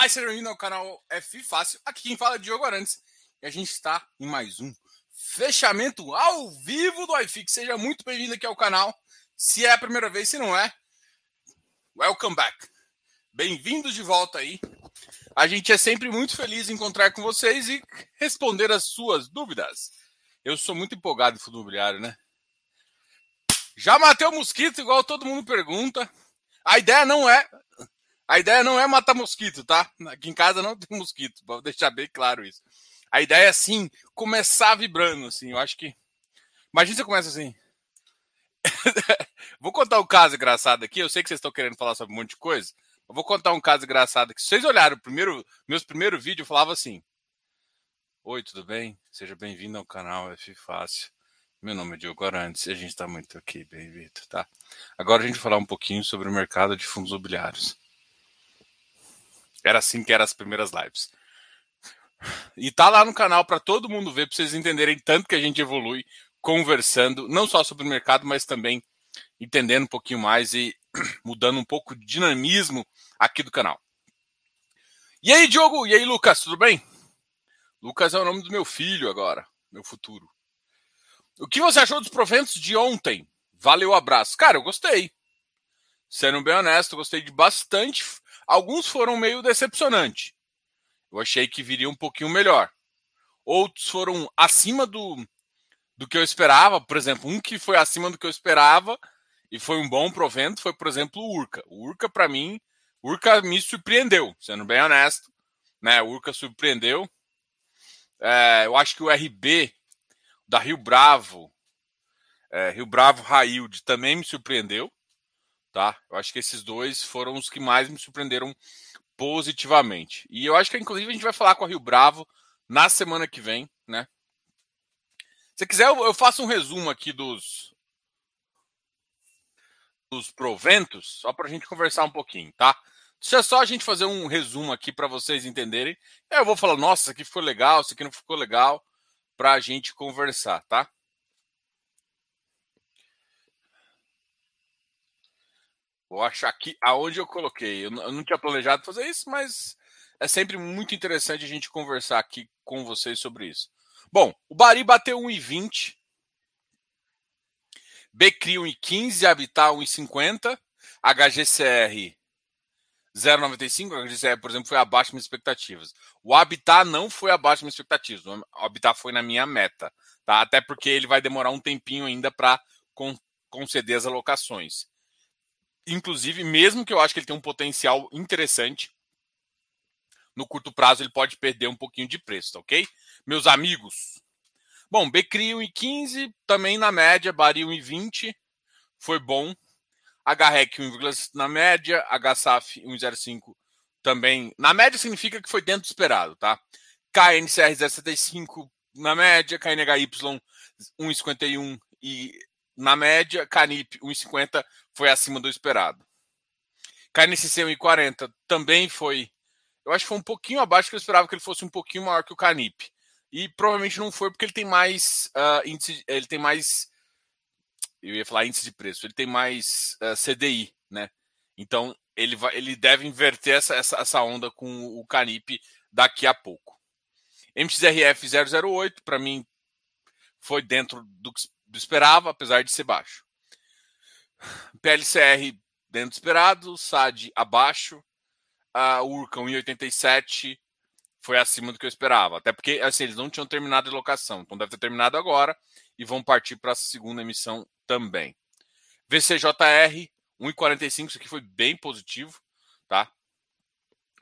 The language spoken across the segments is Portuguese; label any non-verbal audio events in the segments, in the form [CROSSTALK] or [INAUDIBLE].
Olá seja bem-vindo ao canal F Fácil. Aqui quem fala é Diogo Arantes e a gente está em mais um fechamento ao vivo do iFix. Seja muito bem-vindo aqui ao canal. Se é a primeira vez, se não é, welcome back. Bem-vindos de volta aí. A gente é sempre muito feliz em encontrar com vocês e responder as suas dúvidas. Eu sou muito empolgado em fundo imobiliário, né? Já matei o mosquito, igual todo mundo pergunta. A ideia não é a ideia não é matar mosquito, tá? Aqui em casa não tem mosquito, vou deixar bem claro isso. A ideia é assim, começar vibrando, assim. Eu acho que. Imagina você começa assim. [LAUGHS] vou contar um caso engraçado aqui. Eu sei que vocês estão querendo falar sobre um monte de coisa. Vou contar um caso engraçado aqui. Se vocês olharam o primeiro, meus primeiros vídeos, eu falava assim: Oi, tudo bem? Seja bem-vindo ao canal F Fácil. Meu nome é Diogo Arantes e a gente está muito aqui, bem-vindo, tá? Agora a gente vai falar um pouquinho sobre o mercado de fundos imobiliários. Era assim que eram as primeiras lives. E tá lá no canal para todo mundo ver, para vocês entenderem tanto que a gente evolui conversando, não só sobre o mercado, mas também entendendo um pouquinho mais e [CLEARS THROAT] mudando um pouco de dinamismo aqui do canal. E aí, Diogo? E aí, Lucas? Tudo bem? Lucas é o nome do meu filho agora, meu futuro. O que você achou dos proventos de ontem? Valeu, abraço. Cara, eu gostei. Sendo bem honesto, gostei de bastante Alguns foram meio decepcionantes. Eu achei que viria um pouquinho melhor. Outros foram acima do, do que eu esperava. Por exemplo, um que foi acima do que eu esperava e foi um bom provento foi, por exemplo, o Urca. O Urca, para mim, Urca me surpreendeu, sendo bem honesto. Né? O Urca surpreendeu. É, eu acho que o RB da Rio Bravo, é, Rio Bravo Railde, também me surpreendeu tá? Eu acho que esses dois foram os que mais me surpreenderam positivamente. E eu acho que, inclusive, a gente vai falar com a Rio Bravo na semana que vem, né? Se quiser, eu faço um resumo aqui dos, dos proventos, só para a gente conversar um pouquinho, tá? Se é só a gente fazer um resumo aqui para vocês entenderem, eu vou falar, nossa, isso aqui ficou legal, isso aqui não ficou legal, para a gente conversar, tá? Vou achar aqui aonde eu coloquei. Eu não tinha planejado fazer isso, mas é sempre muito interessante a gente conversar aqui com vocês sobre isso. Bom, o Bari bateu 1,20. Becri 1,15, Habitat 1,50, HGCR 0,95, a HGCR, por exemplo, foi abaixo das minhas expectativas. O Habitat não foi abaixo das minhas expectativas, o Habitat foi na minha meta, tá? Até porque ele vai demorar um tempinho ainda para conceder as alocações inclusive, mesmo que eu acho que ele tem um potencial interessante, no curto prazo ele pode perder um pouquinho de preço, tá ok? Meus amigos. Bom, Becri 1,15, também na média, Bari 1,20, foi bom. HREC 1, na média, HSAF 1,05 também. Na média significa que foi dentro do esperado, tá? KNCR 0,75 na média, KNHY 1,51 e na média, Canip 1,50 foi acima do esperado. KNCC 1,40 também foi. Eu acho que foi um pouquinho abaixo que eu esperava que ele fosse um pouquinho maior que o Canip. E provavelmente não foi porque ele tem mais uh, índice, ele tem mais eu ia falar índice de preço, ele tem mais uh, ah, CDI, né? Então ele vai, ele deve inverter essa, essa, essa onda com o Canip daqui a pouco. MXRF 008 para mim foi dentro do do esperava, apesar de ser baixo. PLCR dentro do esperado, SAD abaixo, a Urca 1,87 foi acima do que eu esperava. Até porque assim, eles não tinham terminado a locação, então deve ter terminado agora e vão partir para a segunda emissão também. VCJR 1,45, isso aqui foi bem positivo, tá?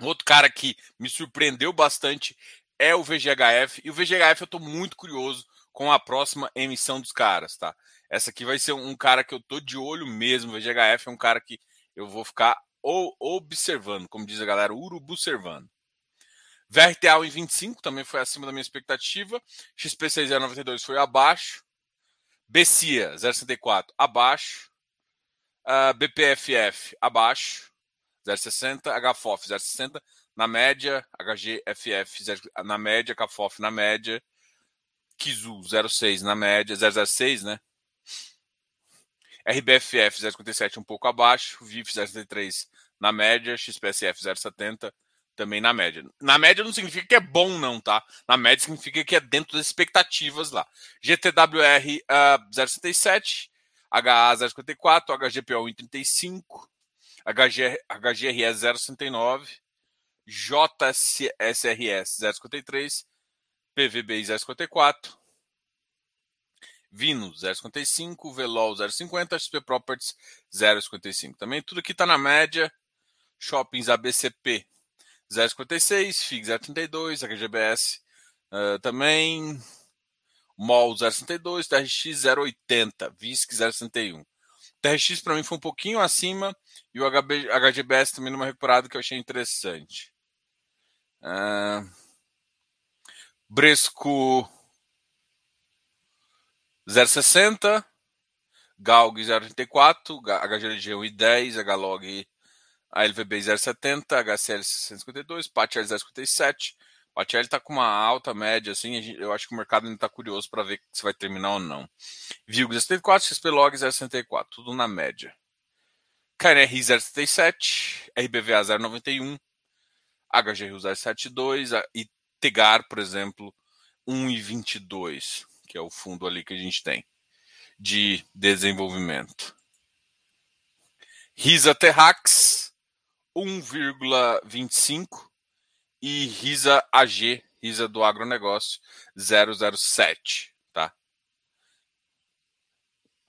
Outro cara que me surpreendeu bastante é o VGHF, e o VGHF eu estou muito curioso com a próxima emissão dos caras, tá? Essa aqui vai ser um cara que eu tô de olho mesmo. VGHF é um cara que eu vou ficar observando, como diz a galera, urubu servando. VRTA em 25 também foi acima da minha expectativa. XP6 092 foi abaixo. BCIA 064 abaixo. Uh, BPFF abaixo. 060. HFOF 060 na média. HGFF 0, na média. KFOF na média. Kizu 06 na média, 006, né? RBFF 057 um pouco abaixo, VIF 073 na média, XPSF 070 também na média. Na média não significa que é bom, não, tá? Na média significa que é dentro das expectativas lá. GTWR uh, 0,67, HA 0,54, HGPO 1,35, HG, HGRS 0,69, JSRS 0,53, PVBI 0,54, Vino 0,55, Velol 0,50, XP Properties 0,55. Também tudo aqui está na média. Shoppings ABCP 0,56, FIG 0,32, HGBS uh, também. MOL 0,62, TRX 0,80, VISC 0,61. TRX para mim foi um pouquinho acima e o HB, HGBS também numa recuperada que eu achei interessante. Uh, Bresco 0,60, GALG 0,34, HGLG 1,10, HLOG ALVB 0,70, HCL 652, PATL 0,57. PATL está com uma alta média, assim, eu acho que o mercado ainda está curioso para ver se vai terminar ou não. VILG 0,74, XPlog 0,64, tudo na média. KNR 0,77, RBVA 0,91, HGRU 0,72 e Tegar, por exemplo, 1,22 que é o fundo ali que a gente tem de desenvolvimento. Risa Terrax 1,25 e Risa AG, Risa do agronegócio 007, tá?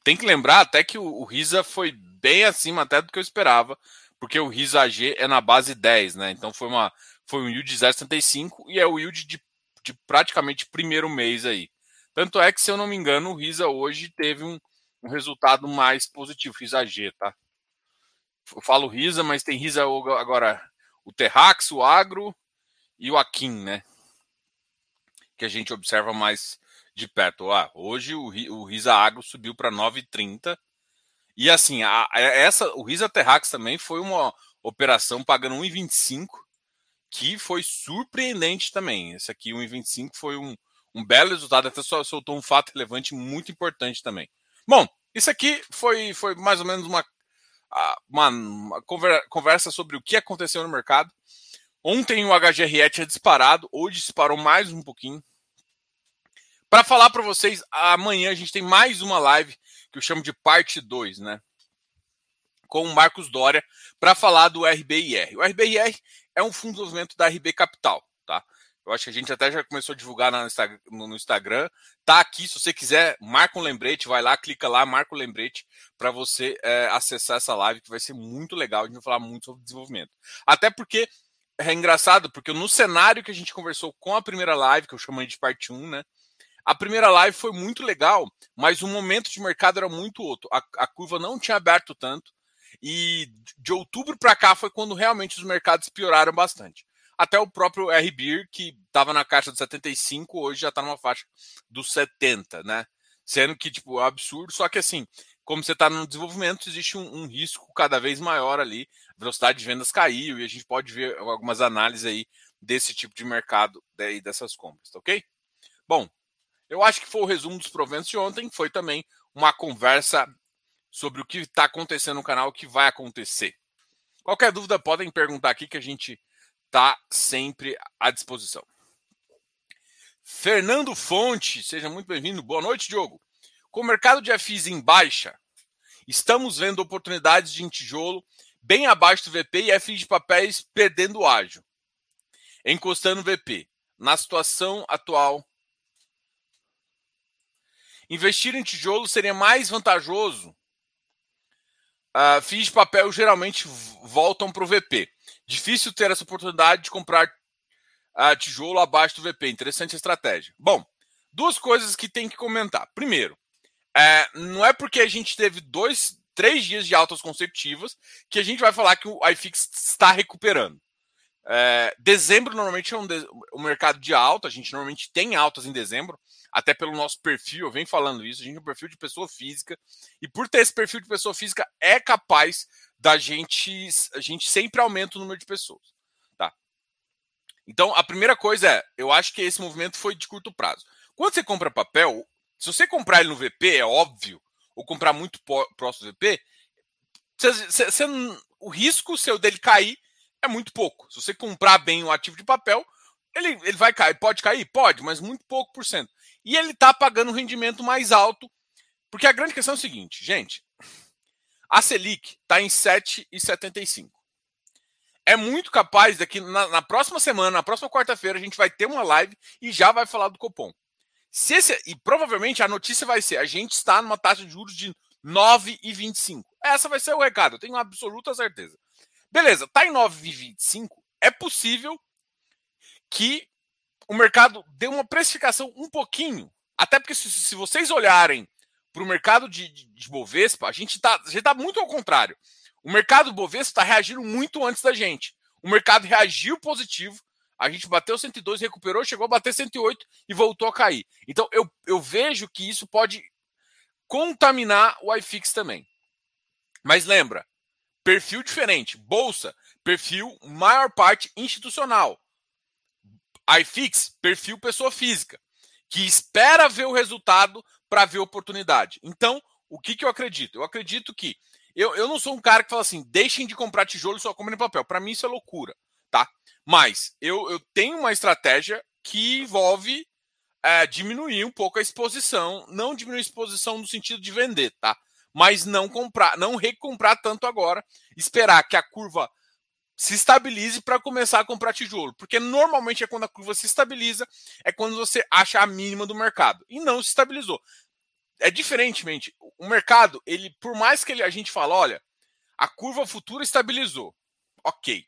Tem que lembrar até que o, Risa foi bem acima até do que eu esperava, porque o Risa AG é na base 10, né? Então foi uma foi um yield de 0,75 e é o yield de, de praticamente primeiro mês aí. Tanto é que, se eu não me engano, o Risa hoje teve um, um resultado mais positivo, Risa G, tá? Eu falo Risa, mas tem Risa agora o Terrax, o Agro e o Akin, né? Que a gente observa mais de perto. Ah, hoje o, o Risa Agro subiu para 9,30. E assim, a, a, essa, o Risa Terrax também foi uma operação pagando 1,25, que foi surpreendente também. Esse aqui, 1,25, foi um, um belo resultado, até soltou um fato relevante muito importante também. Bom, isso aqui foi, foi mais ou menos uma, uma, uma conversa sobre o que aconteceu no mercado. Ontem o HGRE tinha disparado, hoje disparou mais um pouquinho. Para falar para vocês, amanhã a gente tem mais uma live que eu chamo de parte 2, né? Com o Marcos Dória para falar do RBIR. O RBIR é um fundo de desenvolvimento da RB Capital. Eu acho que a gente até já começou a divulgar no Instagram. Tá aqui, se você quiser, marca um lembrete, vai lá, clica lá, marca o um lembrete para você é, acessar essa live, que vai ser muito legal. A gente vai falar muito sobre desenvolvimento. Até porque é engraçado, porque no cenário que a gente conversou com a primeira live, que eu chamo de parte 1, né? A primeira live foi muito legal, mas o momento de mercado era muito outro. A, a curva não tinha aberto tanto. E de outubro para cá foi quando realmente os mercados pioraram bastante até o próprio RBIR, que estava na caixa dos 75, hoje já está numa faixa dos 70, né? Sendo que, tipo, é um absurdo, só que assim, como você está no desenvolvimento, existe um, um, risco cada vez maior ali, a velocidade de vendas caiu, e a gente pode ver algumas análises aí desse tipo de mercado daí, dessas compras, tá ok? Bom, eu acho que foi o resumo dos proventos de ontem, foi também uma conversa sobre o que está acontecendo no canal, o que vai acontecer. Qualquer dúvida podem perguntar aqui que a gente está sempre à disposição. Fernando Fonte, seja muito bem-vindo. Boa noite, Diogo. Com o mercado de FIs em baixa, estamos vendo oportunidades de tijolo bem abaixo do VP e FIs de papéis perdendo ágio, encostando o VP. Na situação atual, investir em tijolo seria mais vantajoso. Uh, FIIs de papel geralmente voltam para o VP. Difícil ter essa oportunidade de comprar uh, tijolo abaixo do VP. Interessante a estratégia. Bom, duas coisas que tem que comentar. Primeiro, é, não é porque a gente teve dois, três dias de altas consecutivas que a gente vai falar que o iFix está recuperando. É, dezembro normalmente é um, de, um, mercado de alta, a gente normalmente tem altas em dezembro, até pelo nosso perfil, eu venho falando isso, a gente tem um perfil de pessoa física, e por ter esse perfil de pessoa física, é capaz da gente, a gente sempre aumenta o número de pessoas, tá? Então, a primeira coisa é, eu acho que esse movimento foi de curto prazo. Quando você compra papel, se você comprar ele no VP, é óbvio, ou comprar muito próximo do VP, você, você, você, o risco seu dele cair é muito pouco. Se você comprar bem o ativo de papel, ele, ele vai cair. Pode cair? Pode, mas muito pouco por cento. E ele está pagando um rendimento mais alto, porque a grande questão é o seguinte, gente. A Selic está em 7,75. É muito capaz daqui na, na próxima semana, na próxima quarta-feira, a gente vai ter uma live e já vai falar do Copom. Se esse, e provavelmente a notícia vai ser: a gente está numa taxa de juros de 9,25. Essa vai ser o recado, eu tenho absoluta certeza. Beleza, tá em 9,25. É possível que o mercado dê uma precificação um pouquinho. Até porque se, se vocês olharem para o mercado de, de, de, Bovespa, a gente está tá muito ao contrário. O mercado Bovespa está reagindo muito antes da gente. O mercado reagiu positivo, a gente bateu 102, recuperou, chegou a bater 108 e voltou a cair. Então eu, eu vejo que isso pode contaminar o iFix também. Mas lembra, perfil diferente. Bolsa, perfil maior parte institucional. iFix, perfil pessoa física, que espera ver o resultado para ver oportunidade. Então, o que, que eu acredito? Eu acredito que eu, eu não sou um cara que fala assim, deixem de comprar tijolo e só comprem papel. Para mim isso é loucura, tá? Mas eu, eu tenho uma estratégia que envolve é, diminuir um pouco a exposição, não diminuir a exposição no sentido de vender, tá? Mas não comprar, não recomprar tanto agora, esperar que a curva se estabilize para começar a comprar tijolo, porque normalmente é quando a curva se estabiliza, é quando você acha a mínima do mercado e não se estabilizou. É diferentemente, o mercado, ele por mais que ele, a gente fala, olha, a curva futura estabilizou, ok,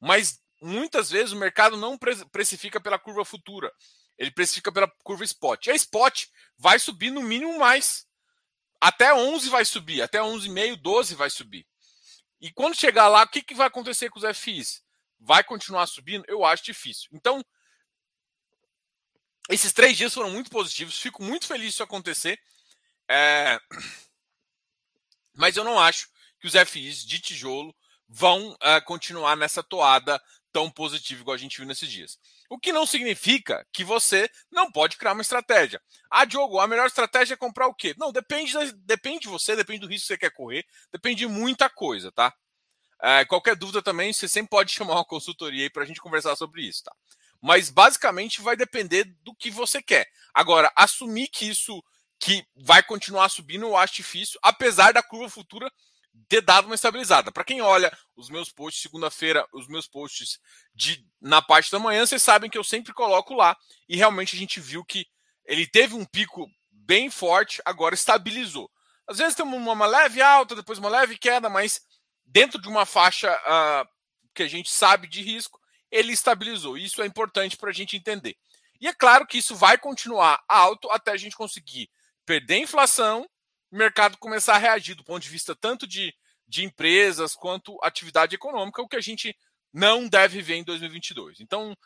mas muitas vezes o mercado não precifica pela curva futura, ele precifica pela curva spot. E a spot vai subir no mínimo mais. Até 11 vai subir, até 11,5, 12 vai subir. E quando chegar lá, o que, que vai acontecer com os FIs? Vai continuar subindo? Eu acho difícil. Então, esses três dias foram muito positivos. Fico muito feliz disso acontecer. É... [CLEARS THROAT] Mas eu não acho que os FIs de tijolo vão uh, continuar nessa toada tão positiva igual a gente viu nesses dias. O que não significa que você não pode criar uma estratégia. Ah, Diogo, a melhor estratégia é comprar o quê? Não, depende, depende de você, depende do risco que você quer correr, depende de muita coisa, tá? É, qualquer dúvida também, você sempre pode [LAUGHS] chamar uma consultoria aí para a gente conversar sobre isso, tá? Mas basicamente vai depender do que você quer. Agora, assumir que isso que vai continuar subindo, eu acho difícil, apesar da curva futura ter dado uma estabilizada. Para quem olha os meus posts segunda-feira, os meus posts de na parte da manhã, vocês sabem que eu sempre coloco lá e realmente a gente viu que ele teve um pico bem forte, agora estabilizou. Às vezes tem uma leve alta, depois uma leve queda, mas dentro de uma faixa uh, que a gente sabe de risco, ele estabilizou. Isso é importante para a gente entender. E é claro que isso vai continuar alto até a gente conseguir perder a inflação o mercado começar a reagir do ponto de vista tanto de, de empresas quanto atividade econômica, o que a gente não deve ver em 2022. Então,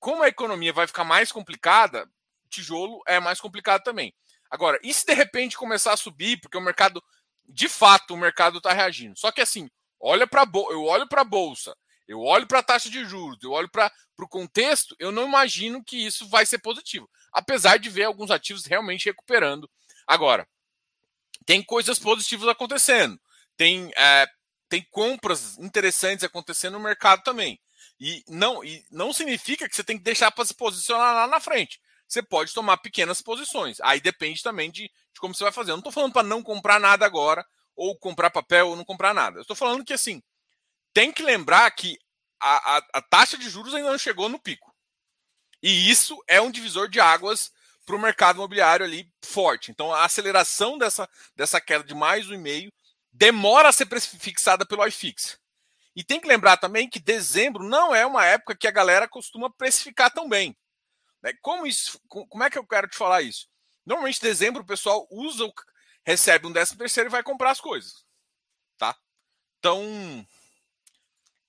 como a economia vai ficar mais complicada, tijolo é mais complicado também. Agora, e se de repente começar a subir, porque o mercado, de fato, o mercado está reagindo. Só que assim, olha para eu olho para a bolsa, eu olho para a taxa de juros, eu olho para o contexto, eu não imagino que isso vai ser positivo. Apesar de ver alguns ativos realmente recuperando. Agora, tem coisas positivas acontecendo. Tem, é, tem compras interessantes acontecendo no mercado também. E não, e não significa que você tem que deixar para se posicionar lá na frente. Você pode tomar pequenas posições. Aí depende também de, de como você vai fazer. Eu não estou falando para não comprar nada agora, ou comprar papel ou não comprar nada. Eu estou falando que assim, tem que lembrar que a, a, a taxa de juros ainda não chegou no pico. E isso é um divisor de águas para o mercado imobiliário ali forte. Então, a aceleração dessa, dessa queda de mais um e meio demora a ser fixada pelo iFix. E tem que lembrar também que dezembro não é uma época que a galera costuma precificar tão bem. Né? Como, isso, como é que eu quero te falar isso? Normalmente, dezembro, o pessoal usa, recebe um décimo terceiro e vai comprar as coisas. Tá? Então,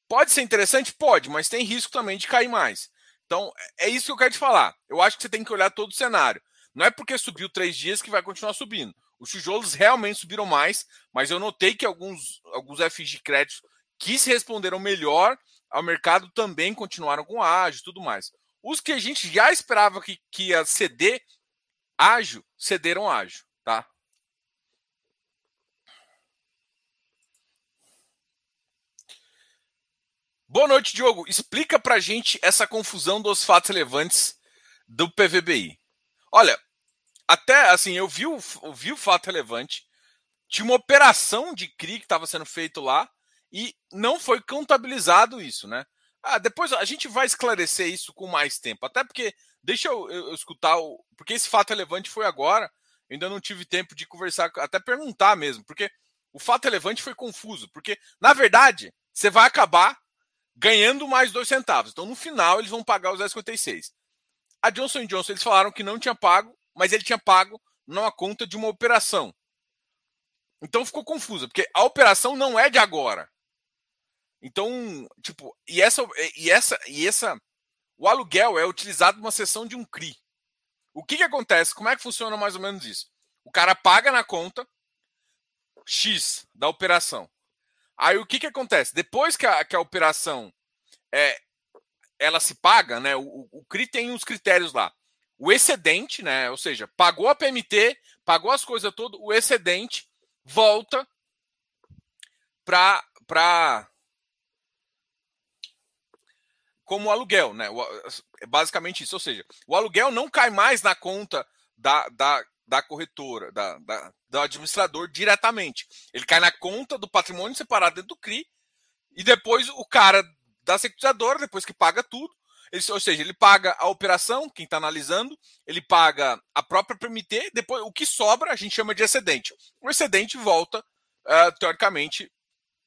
pode ser interessante? Pode, mas tem risco também de cair mais. Então, é isso que eu quero te falar. Eu acho que você tem que olhar todo o cenário. Não é porque subiu três dias que vai continuar subindo. Os tijolos realmente subiram mais, mas eu notei que alguns, alguns FIs de crédito que se responderam melhor ao mercado também continuaram com ágio e tudo mais. Os que a gente já esperava que, que ia ceder ágio, cederam ágio, tá? Boa noite, Diogo. Explica pra gente essa confusão dos fatos relevantes do PVBI. Olha, até assim, eu vi o, eu vi o fato relevante, tinha uma operação de CRI que estava sendo feito lá e não foi contabilizado isso, né? Ah, depois a gente vai esclarecer isso com mais tempo, até porque deixa eu, eu, eu escutar o, porque esse fato relevante foi agora, ainda não tive tempo de conversar, até perguntar mesmo, porque o fato relevante foi confuso, porque na verdade você vai acabar ganhando mais dois centavos. Então no final eles vão pagar os 10,56. A Johnson Johnson eles falaram que não tinha pago mas ele tinha pago numa conta de uma operação. Então ficou confusa, porque a operação não é de agora. Então, tipo, e essa e essa e essa o aluguel é utilizado numa sessão de um CRI. O que que acontece? Como é que funciona mais ou menos isso? O cara paga na conta X da operação. Aí o que que acontece? Depois que a, que a operação é, ela se paga, né? O, o CRI tem uns critérios lá o excedente, né? Ou seja, pagou a PMT, pagou as coisas todas, o excedente volta para para como aluguel, né? Basicamente isso. Ou seja, o aluguel não cai mais na conta da, da, da corretora, da, da, do administrador diretamente. Ele cai na conta do patrimônio separado dentro do CRI e depois o cara da securitizadora, depois que paga tudo, ele, ou seja, ele paga a operação, quem está analisando, ele paga a própria PMT, depois o que sobra a gente chama de excedente. O excedente volta, uh, teoricamente,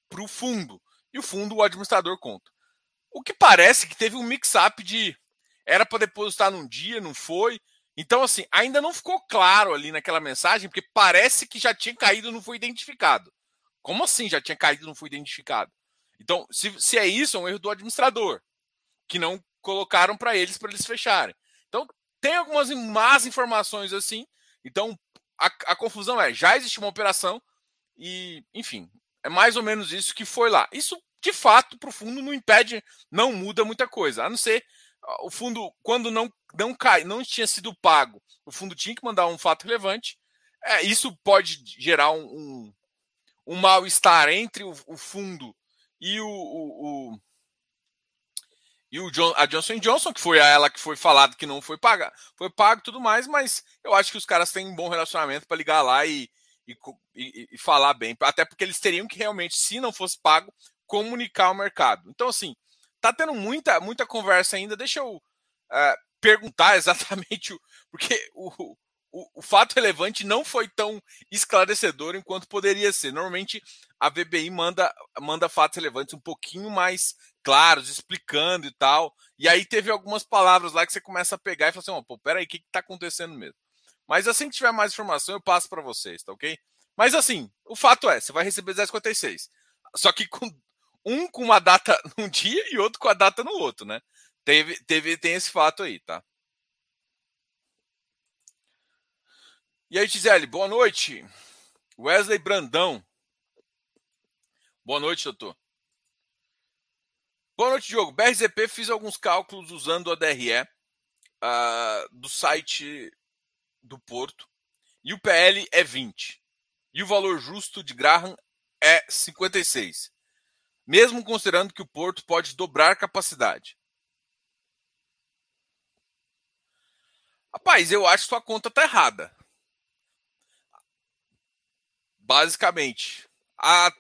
para o fundo. E o fundo o administrador conta. O que parece que teve um mix-up de era para depositar num dia, não foi. Então, assim, ainda não ficou claro ali naquela mensagem, porque parece que já tinha caído e não foi identificado. Como assim já tinha caído e não foi identificado? Então, se, se é isso, é um erro do administrador, que não colocaram para eles para eles fecharem. Então, tem algumas más informações assim. Então, a, a, confusão é: já existe uma operação e, enfim, é mais ou menos isso que foi lá. Isso, de fato, para o fundo não impede, não muda muita coisa, a não ser o fundo, quando não, não cai, não tinha sido pago, o fundo tinha que mandar um fato relevante. É, isso pode gerar um, um, um mal-estar entre o, o, fundo e o, o e o John, a Johnson Johnson, que foi a ela que foi falado que não foi paga, foi pago tudo mais, mas eu acho que os caras têm um bom relacionamento para ligar lá e, e, e, e, falar bem. Até porque eles teriam que realmente, se não fosse pago, comunicar ao mercado. Então, assim, tá tendo muita, muita conversa ainda. Deixa eu uh, perguntar [LAUGHS] exatamente o. Porque o, o, o, fato relevante não foi tão esclarecedor enquanto poderia ser. Normalmente a VBI manda, manda fatos relevantes um pouquinho mais claros, explicando e tal. E aí teve algumas palavras lá que você começa a pegar e fala assim: oh, pô, peraí, o que, está acontecendo mesmo? Mas assim que tiver mais informação, eu passo para vocês, tá ok? Mas assim, o fato é, você vai receber 1056. Só que com um com uma data [LAUGHS] num dia e outro com a data no outro, né? Teve, teve, tem esse fato aí, tá? E aí, Gisele, boa noite. Wesley Brandão. Boa noite, doutor. Boa noite, Diogo. BRZP fiz alguns cálculos usando a DRE uh, do site do Porto e o PL é 20. E o valor justo de Graham é 56. Mesmo considerando que o Porto pode dobrar capacidade. Rapaz, eu acho que sua conta tá errada. Basicamente. A...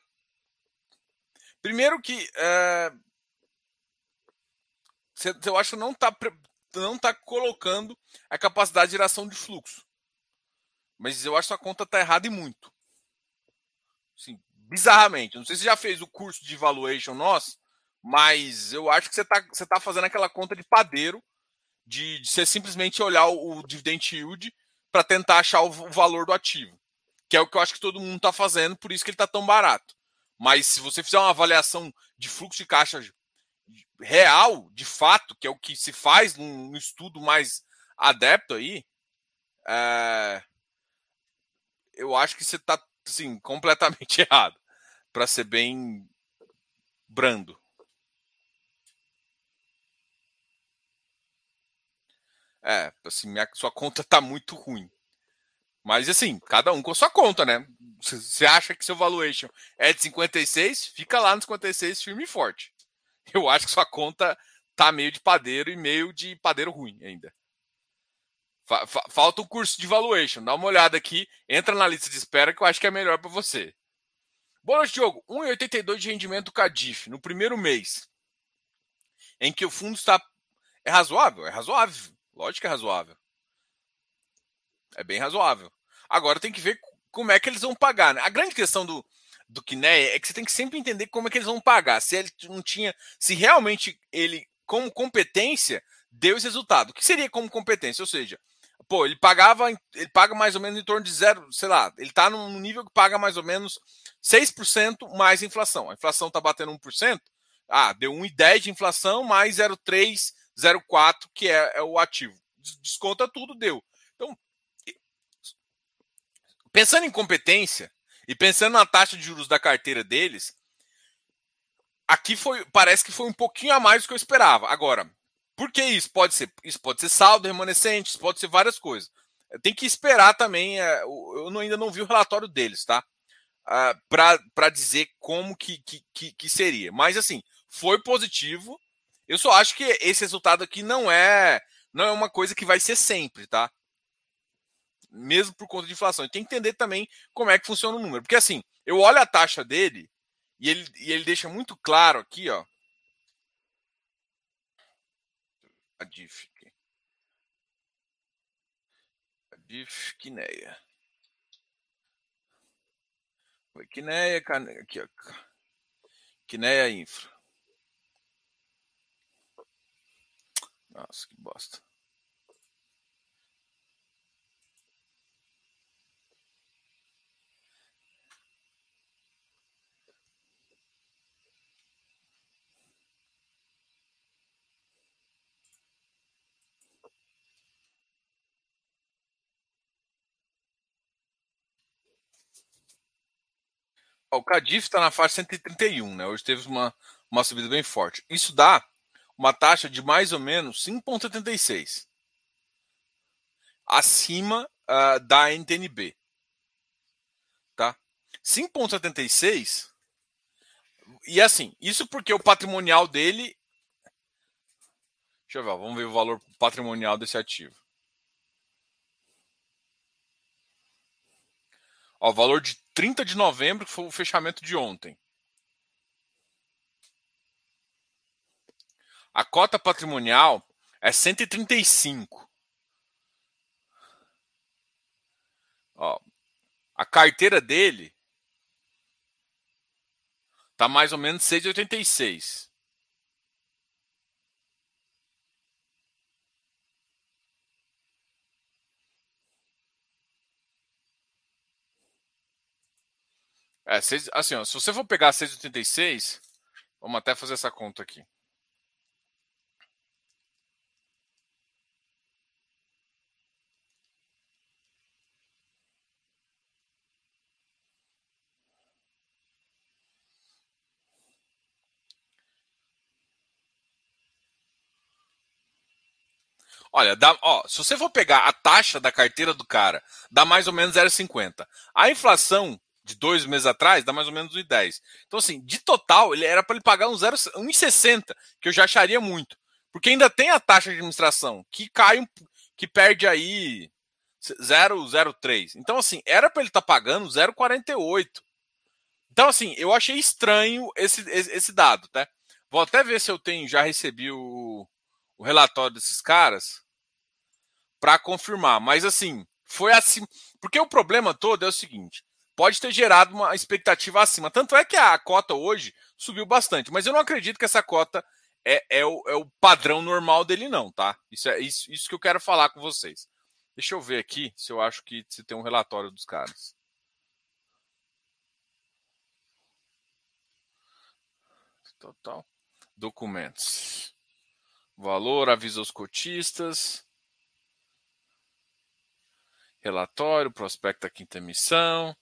Primeiro que. É eu acho que não está não tá colocando a capacidade de geração de fluxo. Mas eu acho que a conta está errada e muito. Assim, bizarramente. Não sei se você já fez o curso de valuation nosso, mas eu acho que você está você tá fazendo aquela conta de padeiro de, de você simplesmente olhar o, o dividend yield para tentar achar o, o, valor do ativo. Que é o que eu acho que todo mundo está fazendo, por isso que ele está tão barato. Mas se você fizer uma avaliação de fluxo de caixa real, de fato, que é o que se faz num, estudo mais adepto aí, é... eu acho que você está assim, completamente [LAUGHS] errado, para ser bem brando. É, assim, minha, sua conta tá muito ruim. Mas assim, cada um com a sua conta, né? Você acha que seu valuation é de 56, fica lá no 56 firme e forte. eu acho que sua conta tá meio de padeiro e meio de padeiro ruim ainda. Fa fa falta um curso de valuation. Dá uma olhada aqui, entra na lista de espera que eu acho que é melhor para você. Boa Diogo. 1,82 de rendimento Cadif no primeiro mês. Em que o fundo está. É razoável? É razoável. Lógico que é razoável. É bem razoável. Agora tem que ver como é que eles vão pagar. Né? A grande questão do, do Kineia é que você tem que sempre entender como é que eles vão pagar. Se ele não tinha. Se realmente ele, como competência, deu esse resultado. O que seria como competência? Ou seja, pô, ele pagava, ele paga mais ou menos em torno de zero, sei lá, ele está num nível que paga mais ou menos 6% mais inflação. A inflação está batendo 1%, ah, deu 1,10 de inflação mais 0,3, 0,4, que é, é o ativo. Desconta tudo, deu. Então, pensando em competência e pensando na taxa de juros da carteira deles, aqui foi, parece que foi um pouquinho a mais do que eu esperava. Agora, por que isso? Pode ser, isso pode ser saldo remanescente, isso pode ser várias coisas. Tem que esperar também. É, eu ainda não vi o relatório deles, tá? Uh, para dizer como que, que, que, seria. Mas assim, foi positivo. Eu só acho que esse resultado aqui não é não é uma coisa que vai ser sempre, tá? Mesmo por conta de inflação. tem que entender também como é que funciona o número. Porque assim, eu olho a taxa dele e ele, e ele deixa muito claro aqui, ó. A DIF. A DIF Kineia. Aqui, ó. Kineia Infra. Nossa, que bosta. O Cadif está na faixa 131, né? Hoje teve uma, uma subida bem forte. Isso dá uma taxa de mais ou menos 5,76 acima uh, da NTNB. Tá? 5,76 e assim, isso porque o patrimonial dele. Deixa eu ver, vamos ver o valor patrimonial desse ativo. Ó, valor de 30 de novembro, que foi o fechamento de ontem. A cota patrimonial é 135. Ó, a carteira dele tá mais ou menos 6,86. É, seis, assim, ó, se você for pegar 6,86, vamos até fazer essa conta aqui. Olha, dá, ó, se você for pegar a taxa da carteira do cara, dá mais ou menos 0,50. A inflação de dois meses atrás, dá mais ou menos 1,10. Então, assim, de total, ele era para ele pagar um 1,60, que eu já acharia muito. Porque ainda tem a taxa de administração, que cai, que perde aí 0,03. Então, assim, era para ele estar tá pagando 0,48. Então, assim, eu achei estranho esse, esse dado, tá? Vou até ver se eu tenho, já recebi o, o relatório desses caras para confirmar. Mas, assim, foi assim. Porque o problema todo é o seguinte: pode ter gerado uma expectativa acima. Tanto é que a cota hoje subiu bastante, mas eu não acredito que essa cota é, é, o, é o padrão normal dele, não, tá? Isso é isso, isso que eu quero falar com vocês. Deixa eu ver aqui se eu acho que se tem um relatório dos caras. Total. Documentos. Valor, aviso aos cotistas. Relatório, prospecto da quinta emissão.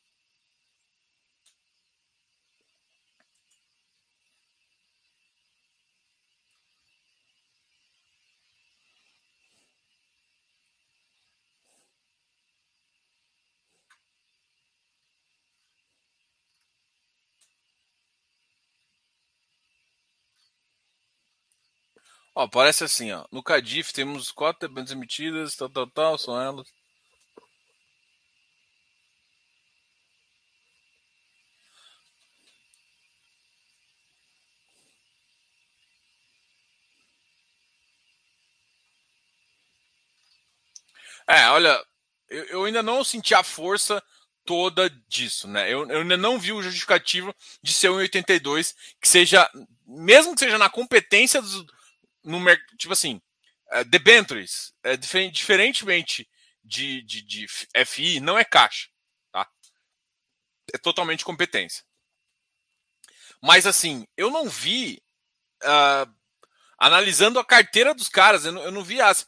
Ó, parece assim, ó. No Cadif temos quatro debêntures emitidas, tal, tal, tal, são elas. É, olha, eu, eu, ainda não senti a força toda disso, né? Eu, eu ainda não vi o justificativo de ser 1,82 que seja, mesmo que seja na competência dos, no tipo assim, é, debentures, é, diferentemente de, de, de FI, não é caixa, tá? É totalmente competência. Mas assim, eu não vi, uh, analisando a carteira dos caras, eu não, eu não vi as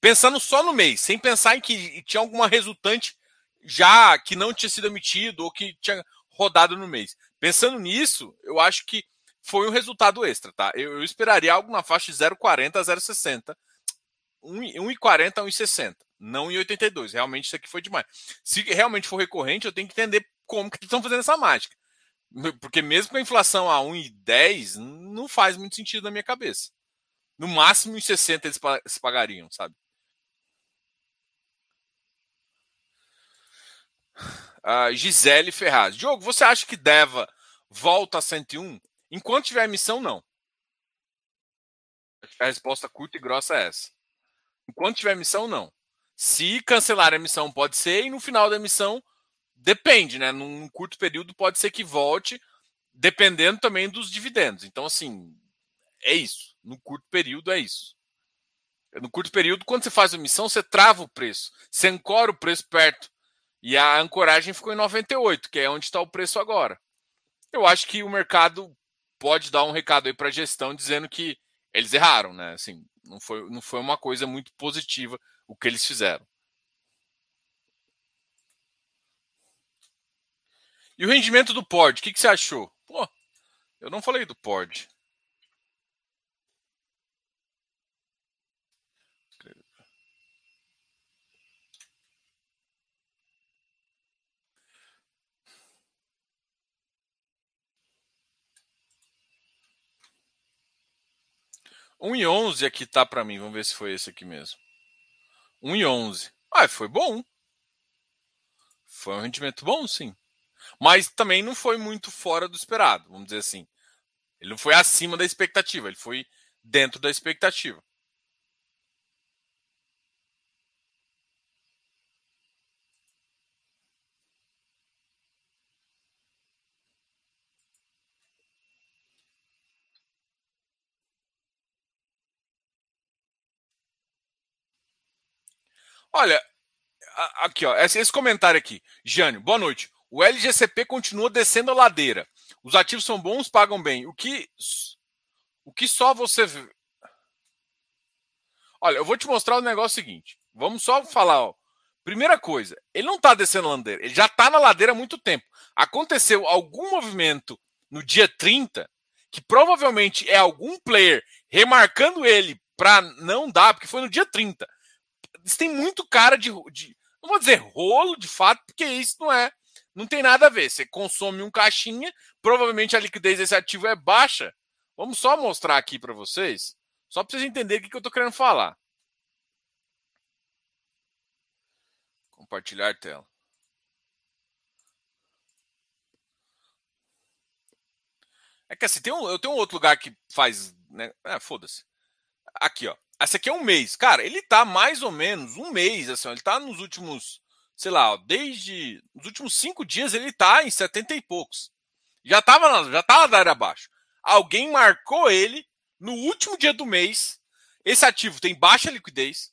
pensando só no mês, sem pensar em que tinha alguma resultante já que não tinha sido emitido ou que tinha rodado no mês. Pensando nisso, eu acho que foi um resultado extra, tá? Eu, eu esperaria algo na faixa de 0,40 a 0,60. 1,40 a 1,60. Não em 82. Realmente isso aqui foi demais. Se realmente for recorrente, eu tenho que entender como que eles estão fazendo essa mágica. Porque mesmo com a inflação a 1,10, não faz muito sentido na minha cabeça. No máximo em 60 eles pagariam, sabe? Uh, Gisele Ferraz. Diogo, você acha que Deva volta a 101? Enquanto tiver emissão, não. A resposta curta e grossa é essa. Enquanto tiver emissão, não. Se cancelar a emissão, pode ser, e no final da emissão, depende, né? Num curto período, pode ser que volte, dependendo também dos dividendos. Então, assim, é isso. No curto período é isso. No curto período, quando você faz a emissão, você trava o preço. Você ancora o preço perto. E a ancoragem ficou em 98, que é onde está o preço agora. Eu acho que o mercado pode dar um recado aí para a gestão dizendo que eles erraram, né? Assim, não foi, não foi uma coisa muito positiva o que eles fizeram. E o rendimento do Pod, o que, que você achou? Pô, eu não falei do Pod. 1 e 11 aqui tá para mim. Vamos ver se foi esse aqui mesmo. 1 e 11. Ah, foi bom. Foi um rendimento bom, sim. Mas também não foi muito fora do esperado, vamos dizer assim. Ele não foi acima da expectativa, ele foi dentro da expectativa. Olha, aqui, ó, esse, comentário aqui. Jânio, boa noite. O LGCP continua descendo a ladeira. Os ativos são bons, pagam bem. O que, o que só você. Olha, eu vou te mostrar o negócio seguinte. Vamos só falar, ó. Primeira coisa, ele não está descendo a ladeira, ele já está na ladeira há muito tempo. Aconteceu algum movimento no dia 30 que provavelmente é algum player remarcando ele para não dar, porque foi no dia 30 isso tem muito cara de, de, Não vou dizer rolo, de fato, porque isso não é. Não tem nada a ver. Você consome um caixinha, provavelmente a liquidez desse ativo é baixa. Vamos só mostrar aqui para vocês, só para vocês entenderem o que eu estou querendo falar. Compartilhar tela. É que assim, tem um, eu tenho um outro lugar que faz. Né? É, foda-se. Aqui, ó. Essa aqui é um mês. Cara, ele tá mais ou menos um mês, assim, ele tá nos últimos, sei lá, desde os últimos cinco dias ele tá em 70 e poucos. Já tava, já tava da área abaixo. Alguém marcou ele no último dia do mês. Esse ativo tem baixa liquidez,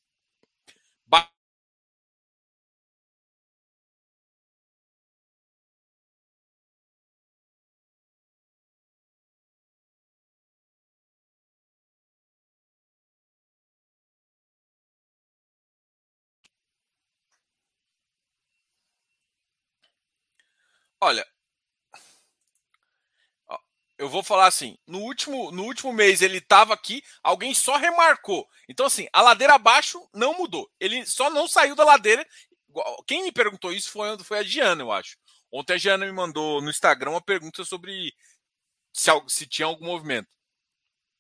Olha, eu vou falar assim, no último, no último mês ele estava aqui, alguém só remarcou. Então, assim, a ladeira abaixo não mudou. Ele só não saiu da ladeira. Quem me perguntou isso foi, foi a Diana, eu acho. Ontem a Diana me mandou no Instagram uma pergunta sobre se, se tinha algum movimento.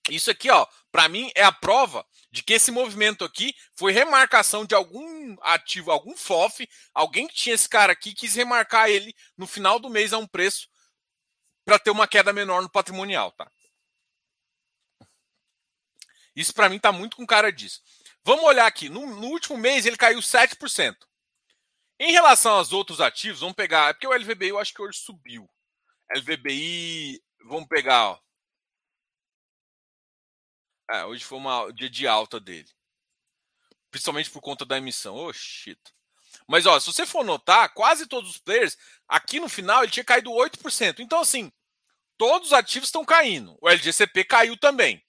Isso aqui, ó, para mim é a prova de que esse movimento aqui foi remarcação de algum ativo, algum FOF, alguém que tinha esse cara aqui quis remarcar ele no final do mês a um preço para ter uma queda menor no patrimonial, tá? Isso para mim tá muito com cara disso. Vamos olhar aqui, no, no último mês ele caiu 7%. Em relação aos outros ativos, vamos pegar, é porque o LVBI eu acho que hoje subiu. LVBI, vamos pegar, ó. É, hoje foi um dia de alta dele. Principalmente por conta da emissão. Oh, shit. Mas, ó, se você for notar, quase todos os players, aqui no final, ele tinha caído 8%. Então, assim, todos os ativos estão caindo. O LGCP caiu também.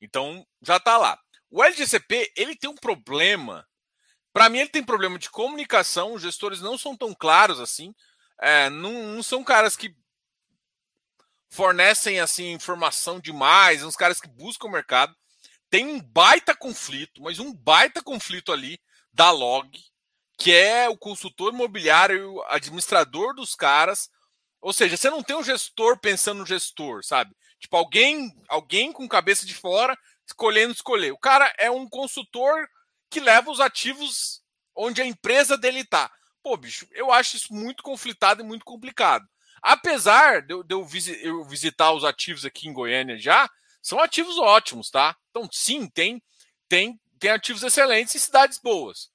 Então, já está lá. O LGCP, ele tem um problema. Para mim, ele tem problema de comunicação. Os gestores não são tão claros assim. É, não, não são caras que fornecem assim informação demais, uns caras que buscam o mercado tem um baita conflito, mas um baita conflito ali da Log, que é o consultor imobiliário, administrador dos caras. Ou seja, você não tem um gestor pensando no gestor, sabe? Tipo, alguém, alguém com cabeça de fora escolhendo escolher. O cara é um consultor que leva os ativos onde a empresa dele tá. Pô, bicho, eu acho isso muito conflitado e muito complicado. Apesar de eu, de eu visitar os ativos aqui em Goiânia já, são ativos ótimos, tá? Então, sim, tem, tem, tem ativos excelentes em cidades boas.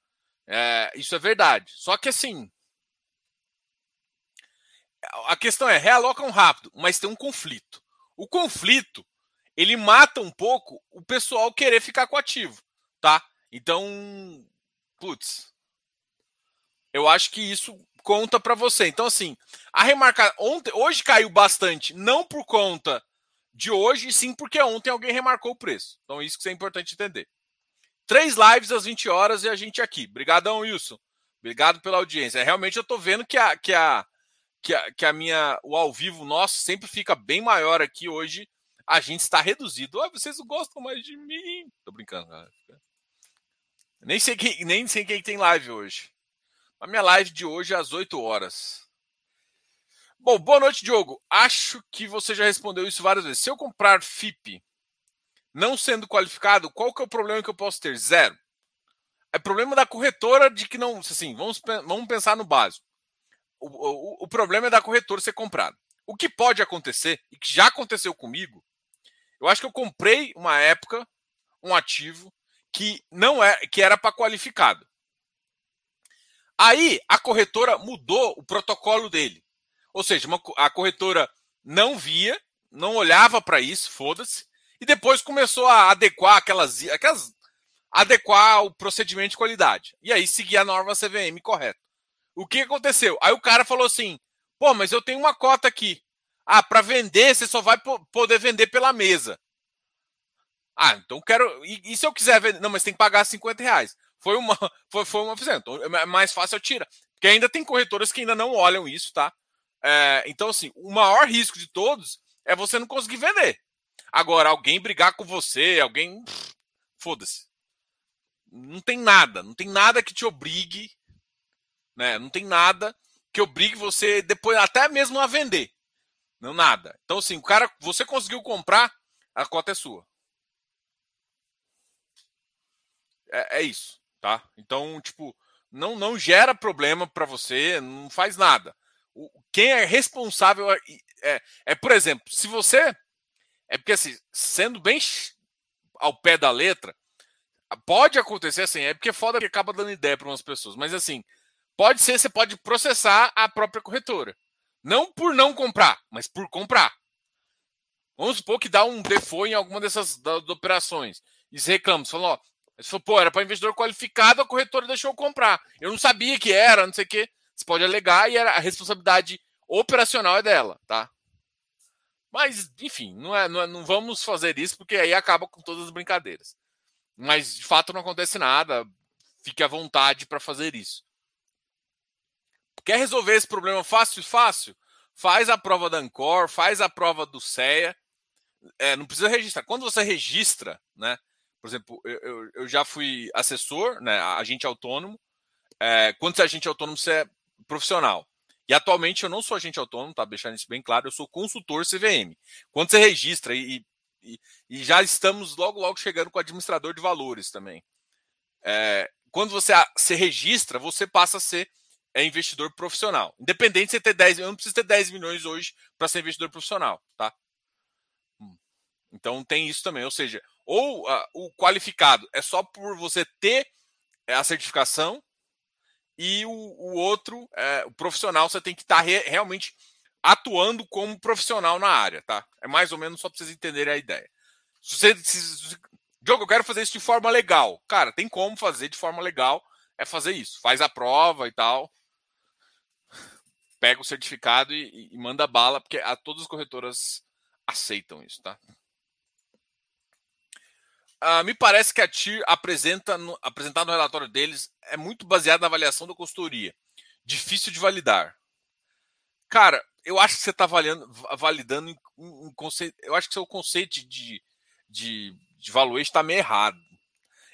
É, isso é verdade. Só que assim. A questão é, realocam rápido, mas tem um conflito. O conflito, ele mata um pouco o pessoal querer ficar com ativo, tá? Então, putz, eu acho que isso conta para você. Então, assim, a remarcar ontem, hoje caiu bastante, não por conta de hoje, sim porque ontem alguém remarcou o preço. Então, isso que é importante entender. Três lives às 20 horas e a gente aqui. Obrigadão, Wilson. Obrigado pela audiência. Realmente eu estou vendo que a, que a, que a, que a minha, o ao vivo nosso sempre fica bem maior aqui. Hoje a gente está reduzido. Ah, vocês gostam mais de mim. Tô brincando, galera. Nem sei quem, nem sei quem tem live hoje. A minha live de hoje é às 8 horas. Bom, boa noite, Diogo. Acho que você já respondeu isso várias vezes. Se eu comprar FIP não sendo qualificado, qual que é o problema que eu posso ter? Zero. É problema da corretora de que não. Assim, vamos, vamos pensar no básico. O, o, o problema é da corretora ser comprado. O que pode acontecer, e que já aconteceu comigo, eu acho que eu comprei uma época um ativo que não é que era para qualificado. Aí a corretora mudou o protocolo dele. Ou seja, uma, a corretora não via, não olhava para isso, foda-se, e depois começou a adequar aquelas, aquelas. adequar o procedimento de qualidade. E aí seguir a norma CVM correta. O que aconteceu? Aí o cara falou assim: pô, mas eu tenho uma cota aqui. Ah, para vender, você só vai poder vender pela mesa. Ah, então quero. E, e, se eu quiser vender? Não, mas tem que pagar 50 reais. Foi uma. [LAUGHS] Foi, foi uma. Então é mais fácil eu tirar. Porque ainda tem corretoras que ainda não olham isso, tá? É, então, assim, o maior risco de todos é você não conseguir vender. Agora, alguém brigar com você, alguém. Foda-se. Não tem nada, não tem nada que te obrigue, né? Não tem nada que obrigue você depois até mesmo a vender. Não nada. Então, assim, o cara, você conseguiu comprar, a cota é sua. É, é isso, tá? Então, tipo, não, não gera problema para você, não faz nada quem é responsável é, é, por exemplo, se você. É porque, assim, sendo bem ao pé da letra, pode acontecer assim, é porque é foda que acaba dando ideia para umas pessoas, mas assim, pode ser, você pode processar a própria corretora. Não por não comprar, mas por comprar. Vamos supor que dá um default em alguma dessas das, das operações. E você reclama, você falou, ó, você pô, era para investidor qualificado, a corretora deixou eu comprar. Eu não sabia que era, não sei o quê. Você pode alegar e a responsabilidade operacional é dela, tá? Mas, enfim, não, é, não, é, não vamos fazer isso porque aí acaba com todas as brincadeiras. Mas, de fato, não acontece nada. Fique à vontade para fazer isso. Quer resolver esse problema fácil? Fácil. Faz a prova da Ancor, faz a prova do CEA. É, não precisa registrar. Quando você registra, né? Por exemplo, eu, eu, eu já fui assessor, né, agente autônomo. É, quando você é agente autônomo, você é profissional. E atualmente eu não sou agente autônomo, tá? Deixando isso bem claro, eu sou consultor CVM. Quando você registra e, e, e, já estamos logo, logo chegando com o administrador de valores também. É, quando você se registra, você passa a ser é, investidor profissional. Independente de você ter 10 eu não preciso ter 10 milhões hoje para ser investidor profissional, tá? Hum. Então tem isso também. Ou seja, ou uh, o qualificado é só por você ter é, a certificação, e o, o outro, é, o profissional, você tem que estar tá re, realmente atuando como profissional na área, tá? É mais ou menos só para vocês entenderem a ideia. Se você, se, Diogo, eu quero fazer isso de forma legal. Cara, tem como fazer de forma legal, é fazer isso. Faz a prova e tal. Pega o certificado e, e manda bala, porque a, todas as corretoras aceitam isso, tá? Uh, me parece que a TIR apresenta no, no relatório deles é muito baseado na avaliação da consultoria. Difícil de validar. Cara, eu acho que você está validando um, conceito. Eu acho que seu conceito de, de, de valuation está meio errado.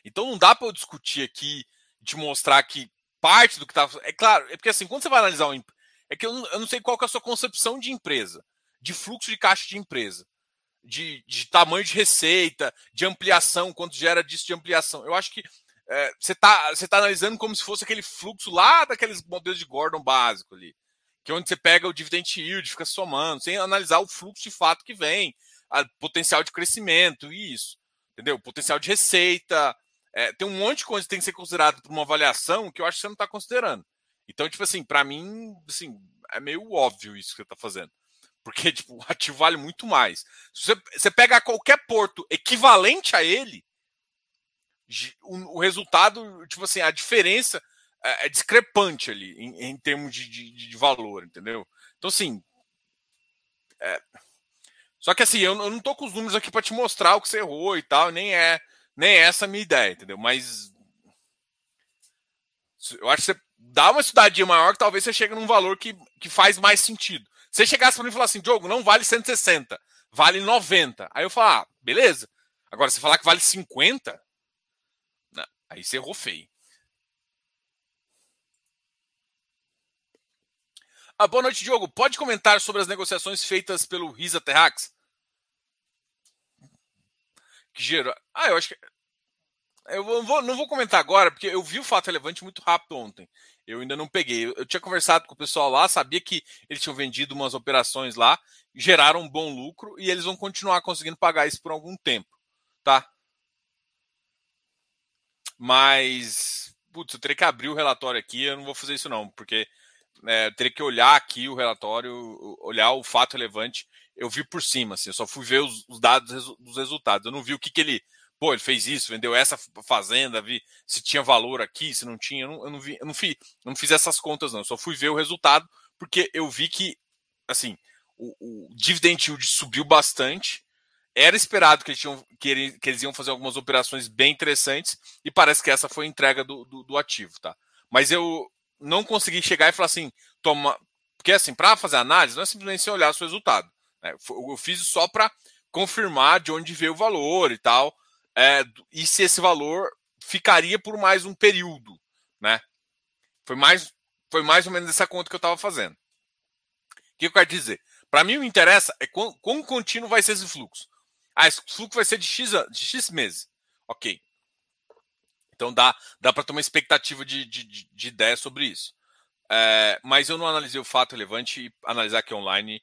Então não dá para eu discutir aqui, te mostrar que parte do que está. É claro, é porque assim, quando você vai analisar um. É que eu não, eu não sei qual é a sua concepção de empresa, de fluxo de caixa de empresa de, de tamanho de receita, de ampliação, quanto gera disso de ampliação. Eu acho que é, você está tá analisando como se fosse aquele fluxo lá daqueles modelos de Gordon básico ali, que é onde você pega o dividend yield, fica somando, sem analisar o fluxo de fato que vem, a potencial de crescimento, isso, entendeu? Potencial de receita, é, tem um monte de coisa que tem que ser considerado para uma avaliação que eu acho que você não está considerando. Então, tipo assim, para mim, assim, é meio óbvio isso que você está fazendo. Porque, [LAUGHS] tipo, o ativo vale muito mais. Se você, você pega qualquer porto equivalente a ele, o, o, resultado, tipo assim, a diferença é, é discrepante ali, em, em termos de, de, de, valor, entendeu? Então, assim. É... Só que assim, eu, eu não tô com os números aqui para te mostrar o que você errou e tal, nem é, nem é essa a minha ideia, entendeu? Mas. Eu acho que você dá uma estudadinha maior que talvez você chegue num valor que, que faz mais sentido. Você chegasse para mim e falasse assim, Diogo, não vale 160, vale 90. Aí eu falar, ah, beleza. Agora, se falar que vale 50, não, aí você errou feio. Ah, boa noite, Diogo. Pode comentar sobre as negociações feitas pelo Risa Terrax? Que gerou. Ah, eu acho que. Eu não vou, não vou comentar agora, porque eu vi o fato relevante muito rápido ontem. Eu ainda não peguei. Eu, eu tinha conversado com o pessoal lá, sabia que eles tinham vendido umas operações lá, geraram um bom lucro e eles vão continuar conseguindo pagar isso por algum tempo, tá? Mas, putz, eu teria que abrir o relatório aqui, eu não vou fazer isso não, porque é, eu teria que olhar aqui o relatório, olhar o fato relevante. Eu vi por cima, assim, eu só fui ver os, os dados dos resultados. Eu não vi o que, que ele pô, ele fez isso, vendeu essa fazenda, vi se tinha valor aqui, se não tinha. Eu não, eu não vi, eu não, fiz, eu não fiz essas contas, não. Eu só fui ver o resultado, porque eu vi que, assim, o, o dividend yield subiu bastante. Era esperado que eles, tinham, que, ele, que eles iam fazer algumas operações bem interessantes, e parece que essa foi a entrega do, do, do ativo, tá? Mas eu não consegui chegar e falar assim, toma. Porque, assim, para fazer análise, não é simplesmente olhar o resultado. Né? Eu fiz só para confirmar de onde veio o valor e tal é, e se esse valor ficaria por mais um período, né? Foi mais, foi mais ou menos essa conta que eu estava fazendo. O que eu quero dizer? Para mim, o que interessa é quão, quão, contínuo vai ser esse fluxo. Ah, esse fluxo vai ser de X, de X meses. Ok. Então dá, dá para ter uma expectativa de, de, de, ideia sobre isso. É, mas eu não analisei o fato relevante e analisar aqui online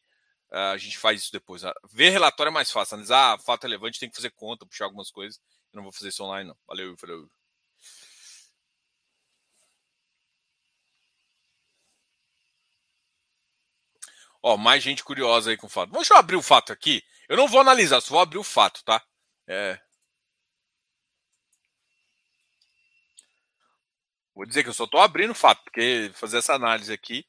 a gente faz isso depois. Uh, ver relatório é mais fácil. Analisar fato relevante tem que fazer conta, puxar algumas coisas. Eu não vou fazer isso online, não. Valeu, valeu. Ó, mais gente curiosa aí com o fato. Deixa eu abrir o fato aqui. Eu não vou analisar, só vou abrir o fato, tá? É... Vou dizer que eu só estou abrindo o fato, porque fazer essa análise aqui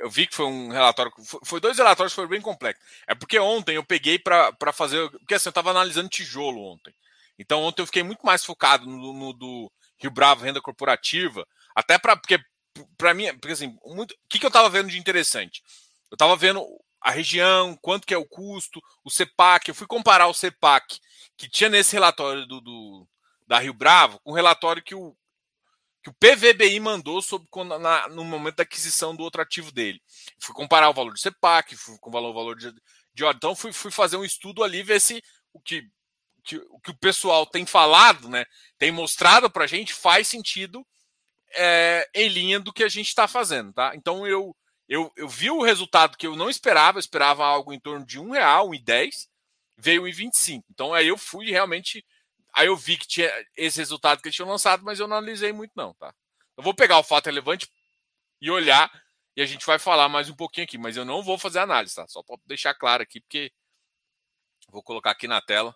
eu vi que foi um relatório. Foi dois relatórios que foram bem complexos. É porque ontem eu peguei para fazer. Porque assim, eu estava analisando tijolo ontem. Então ontem eu fiquei muito mais focado no, no do Rio Bravo Renda Corporativa. Até para. Porque, para mim, porque assim, muito, o que, que eu estava vendo de interessante? Eu estava vendo a região, quanto que é o custo, o CEPAC. Eu fui comparar o CEPAC que tinha nesse relatório do, do da Rio Bravo com o relatório que o, que o PVBI mandou sobre, na, no momento da aquisição do outro ativo dele. Fui comparar o valor do CEPAC, fui o valor de, de Então fui, fui fazer um estudo ali, ver se o que, que, o que o pessoal tem falado, né, tem mostrado para a gente, faz sentido é, em linha do que a gente está fazendo, tá? Então eu, eu, eu vi o resultado que eu não esperava, eu esperava algo em torno de e dez, veio em 25. Então aí eu fui realmente, aí eu vi que tinha esse resultado que eles tinham lançado, mas eu não analisei muito não, tá? Eu vou pegar o fato relevante e olhar e a gente vai falar mais um pouquinho aqui, mas eu não vou fazer análise, tá? Só para deixar claro aqui, porque vou colocar aqui na tela.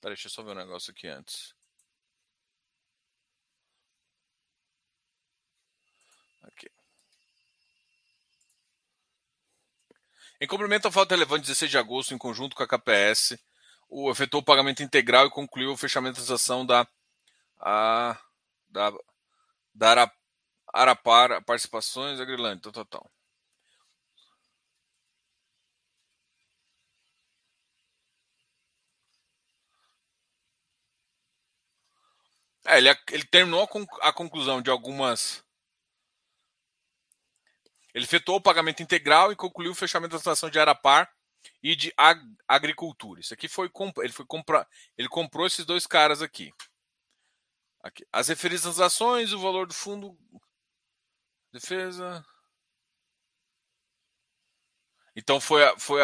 Peraí, deixa eu só ver um negócio aqui antes. Aqui. Em complemento ao fato relevante 16 de agosto, em conjunto com a KPS, o efetuou o pagamento integral e concluiu o fechamento da ação da, a, da, da Arapar Participações Agrilândia, tal, tal, tal. É, ele, ele terminou a conclusão de algumas. Ele efetuou o pagamento integral e concluiu o fechamento da transação de Arapar e de ag agricultura. Isso aqui foi ele foi comprar, ele comprou esses dois caras aqui. aqui. As referidas transações, o valor do fundo defesa. Então foi foi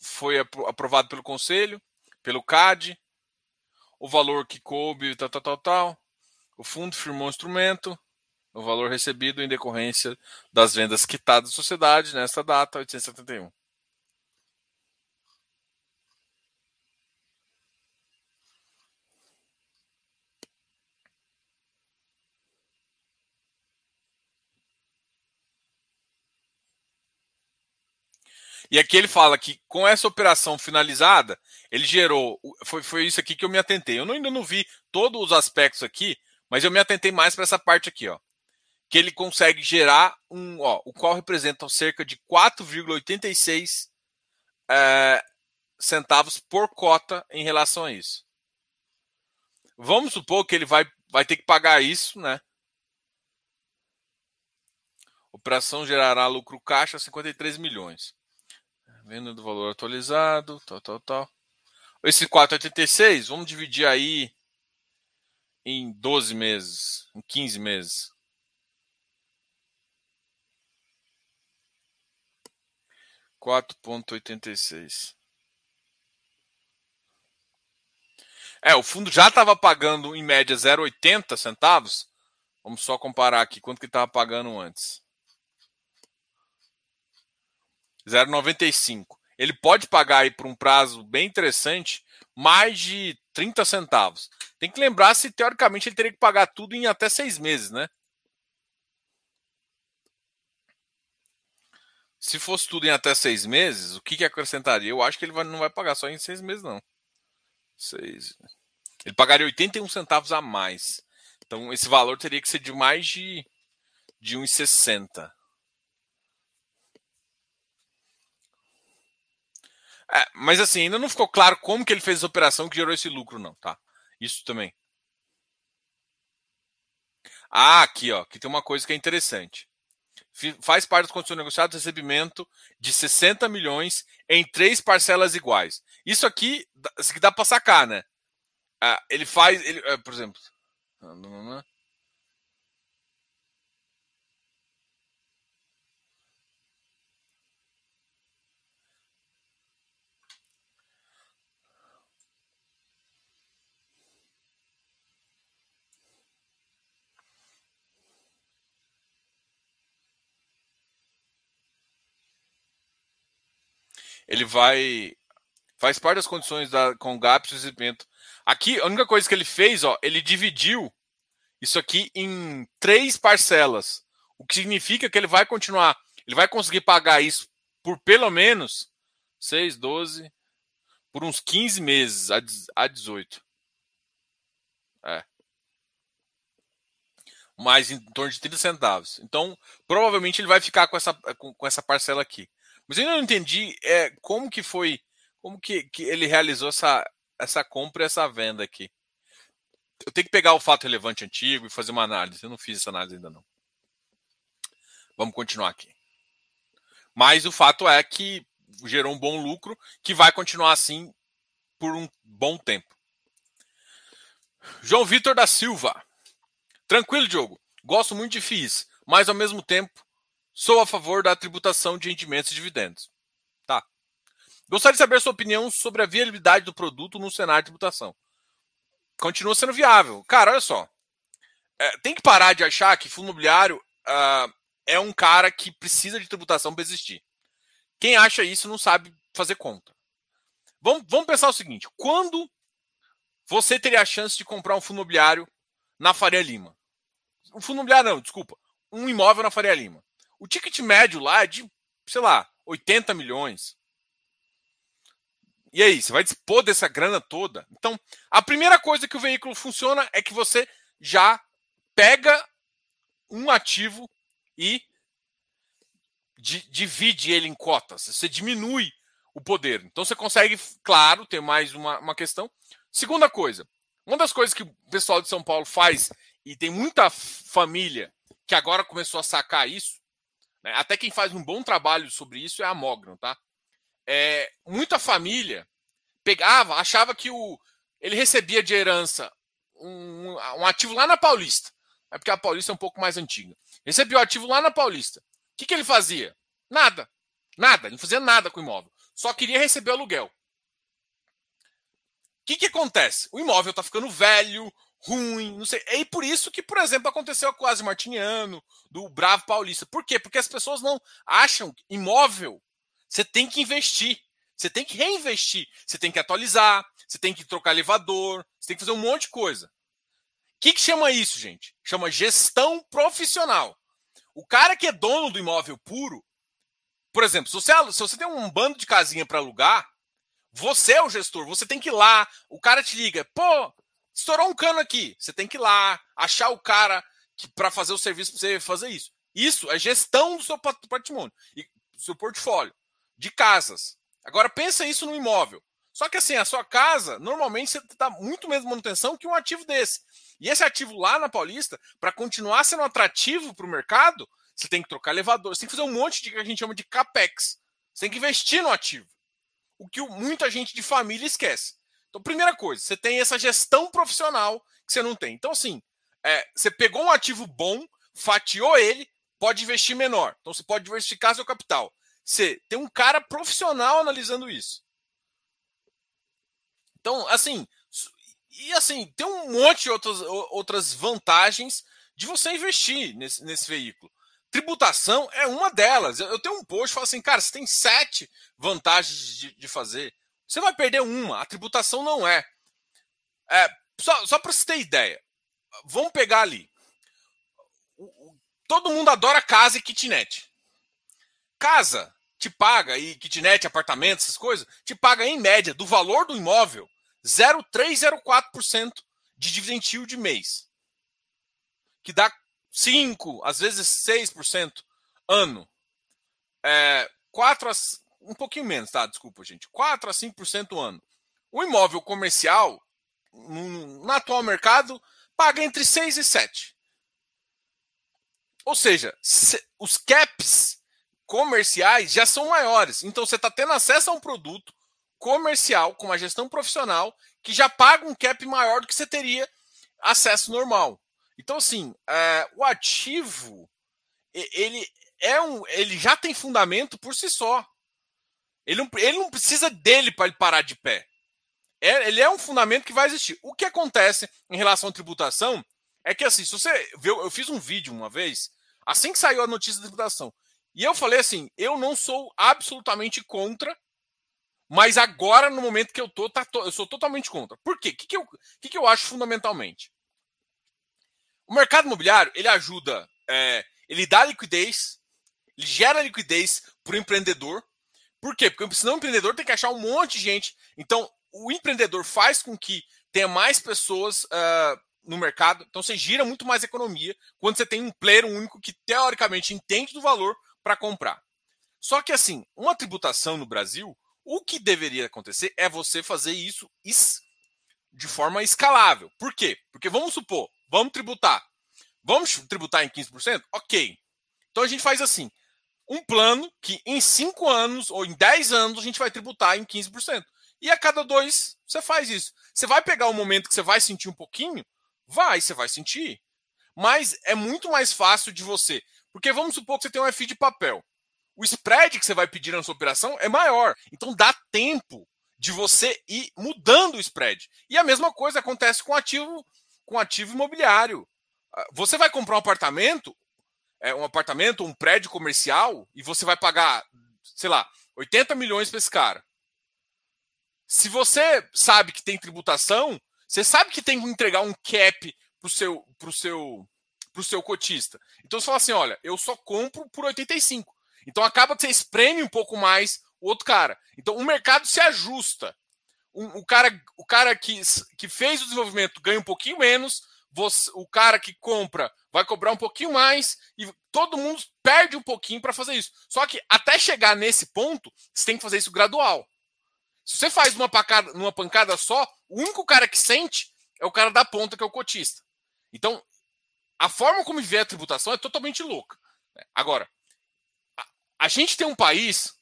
foi aprovado pelo conselho, pelo CAD, o valor que coube, tal, tal, tal, tal. O fundo firmou o instrumento, o valor recebido em decorrência das vendas quitadas da sociedade nesta data, 871. E aqui ele fala que com essa operação finalizada, ele gerou. Foi, foi isso aqui que eu me atentei. Eu ainda não vi todos os aspectos aqui, mas eu me atentei mais para essa parte aqui, ó. Que ele consegue gerar um, ó, o qual representa cerca de 4,86 é, centavos por cota em relação a isso. Vamos supor que ele vai, vai ter que pagar isso, né? Operação gerará lucro caixa 53 milhões. Venda do valor atualizado, tal, tal, tal. Esse 4,86, vamos dividir aí em 12 meses, em 15 meses. Quatro ponto oitenta e seis. É, o fundo já estava pagando em média 0,80 centavos. Vamos só comparar aqui quanto que estava pagando antes. 0,95. Ele pode pagar aí por um prazo bem interessante mais de 30 centavos. Tem que lembrar se teoricamente ele teria que pagar tudo em até seis meses, né? Se fosse tudo em até seis meses, o que, que acrescentaria? Eu acho que ele vai, não vai pagar só em seis meses, não. Seis. Ele pagaria 81 centavos a mais. Então esse valor teria que ser de mais de, de 1,60. É, mas assim, ainda não ficou claro como que ele fez essa operação que gerou esse lucro, não, tá? Isso também. Ah, aqui, ó, que tem uma coisa que é interessante. Faz parte das condições negociadas recebimento de 60 milhões em três parcelas iguais. Isso aqui, isso aqui dá para sacar, né? Ah, ele faz, ele, por exemplo, ele vai. Faz parte das condições da, com o GAP recebimento. Aqui, a única coisa que ele fez, ó, ele dividiu isso aqui em três parcelas. O que significa que ele vai continuar, ele vai conseguir pagar isso por pelo menos 6, 12, por uns 15 meses a 18. É. Mais em torno de 30 centavos. Então, provavelmente ele vai ficar com essa, com, com essa parcela aqui. Mas eu ainda não entendi é, como que foi, como que, que ele realizou essa, essa compra e essa venda aqui. eu tenho que pegar o fato relevante antigo e fazer uma análise. Eu não fiz essa análise ainda não. Vamos continuar aqui. Mas o fato é que gerou um bom lucro que vai continuar assim por um bom tempo. João Vitor da Silva. Tranquilo, Diogo. Gosto muito de FIIs, mas ao mesmo tempo sou a favor da tributação de rendimentos e dividendos. Tá. Gostaria de saber a sua opinião sobre a viabilidade do produto no cenário de tributação. Continua sendo viável. Cara, olha só. É, tem que parar de achar que fundo imobiliário uh, é um cara que precisa de tributação para existir. Quem acha isso não sabe fazer conta. Vamos, vamos pensar o seguinte: quando você teria a chance de comprar um fundo imobiliário na Faria Lima? Um fundo imobiliário, não, desculpa. Um imóvel na Faria Lima. O ticket médio lá é de, sei lá, 80 milhões. E aí, você vai dispor dessa grana toda? Então, a primeira coisa que o veículo funciona é que você já pega um ativo e divide ele em cotas. Você diminui o poder. Então você consegue, claro, ter mais uma, uma questão. Segunda coisa, uma das coisas que o pessoal de São Paulo faz, e tem muita família que agora começou a sacar isso? Até quem faz um bom trabalho sobre isso é a Mogno, tá? É, muita família pegava, achava que o, ele recebia de herança um, um ativo lá na Paulista. É porque a Paulista é um pouco mais antiga. Recebeu o ativo lá na Paulista. O que, que ele fazia? Nada. Nada. Ele não fazia nada com o imóvel. Só queria receber aluguel. O que, que acontece? O imóvel está ficando velho, ruim, não sei. E por isso que, por exemplo, aconteceu o Quase Martiniano, do Bravo Paulista. Por quê? Porque as pessoas não acham imóvel. Você tem que investir. Você tem que reinvestir. Você tem que atualizar. Você tem que trocar elevador. Você tem que fazer um monte de coisa que, que chama isso, gente? Chama gestão profissional. O cara que é dono do imóvel puro, por exemplo, se você, se você tem um bando de casinha para alugar, você é o gestor, você tem que ir lá, o cara te liga, pô, estourou um cano aqui, você tem que ir lá, achar o cara para fazer o serviço para você fazer isso. Isso é gestão do seu patrimônio, e do seu portfólio de casas. Agora pensa isso no imóvel. Só que assim, a sua casa, normalmente você dá muito menos manutenção que um ativo desse. E esse ativo lá na Paulista, para continuar sendo atrativo para o mercado, você tem que trocar elevador, você tem que fazer um monte de que a gente chama de capex. Você tem que investir no ativo. O que muita gente de família esquece. Então, primeira coisa, você tem essa gestão profissional que você não tem. Então, assim, é, você pegou um ativo bom, fatiou ele, pode investir menor. Então, você pode diversificar seu capital. Você tem um cara profissional analisando isso. Então, assim, e assim, tem um monte de outras, outras vantagens de você investir nesse, nesse veículo. Tributação é uma delas. Eu, tenho um post que fala assim, cara, você tem sete vantagens de, de fazer. Você vai perder uma, a tributação não é. é só só para você ter ideia, vamos pegar ali. Todo mundo adora casa e kitnet. Casa te paga, e kitnet, apartamento, essas coisas, te paga em média do valor do imóvel 0,304% de dividend yield de mês. Que dá 5, às vezes 6% ano. É, 4 a, um pouquinho menos, tá? Desculpa, gente. 4 a 5% ano. O imóvel comercial, no, no atual mercado, paga entre 6 e 7. Ou seja, se, os caps comerciais já são maiores. Então você está tendo acesso a um produto comercial, com uma gestão profissional, que já paga um cap maior do que você teria acesso normal. Então, assim, é, o ativo, ele, é um, ele já tem fundamento por si só. Ele não, ele não precisa dele para ele parar de pé. É, ele é um fundamento que vai existir. O que acontece em relação à tributação é que, assim, se você viu, eu fiz um vídeo uma vez, assim que saiu a notícia da tributação, e eu falei assim: eu não sou absolutamente contra mas agora, no momento que eu tô, tá, eu sou totalmente contra. Por quê? O que, que, eu, que, que eu acho fundamentalmente? O mercado imobiliário, ele ajuda, é, ele dá liquidez, ele gera liquidez para o empreendedor. Por quê? Porque senão o empreendedor tem que achar um monte de gente. Então, o empreendedor faz com que tenha mais pessoas uh, no mercado. Então, você gira muito mais economia quando você tem um player único que, teoricamente, entende do valor para comprar. Só que, assim, uma tributação no Brasil, o que deveria acontecer é você fazer isso de forma escalável. Por quê? Porque vamos supor, vamos tributar. Vamos tributar em 15%? Ok. Então a gente faz assim: um plano que em 5 anos ou em 10 anos a gente vai tributar em 15%. E a cada dois você faz isso. Você vai pegar um momento que você vai sentir um pouquinho? Vai, você vai sentir. Mas é muito mais fácil de você. Porque vamos supor que você tem um FI de papel. O spread que você vai pedir na sua operação é maior. Então dá tempo de você ir mudando o spread. E a mesma coisa acontece com ativo, com ativo imobiliário. Ah, você vai comprar um apartamento, é, um apartamento, um prédio comercial, e você vai pagar, sei lá, 80 milhões para esse cara. Se você sabe que tem tributação, você sabe que tem que entregar um cap para o seu, pro seu, pro seu cotista. Então você fala assim: olha, eu só compro por 85. Então acaba que você espreme um pouco mais o outro cara. Então o mercado se ajusta. O, o cara, o cara que, que fez o desenvolvimento ganha um pouquinho menos, você, o cara que compra vai cobrar um pouquinho mais e todo mundo perde um pouquinho para fazer isso. Só que até chegar nesse ponto, você tem que fazer isso gradual. Se você faz uma pancada, numa pancada só, o único cara que sente é o cara da ponta, que é o cotista. Então, a forma como viver a tributação é totalmente louca. Agora, a, a gente tem um país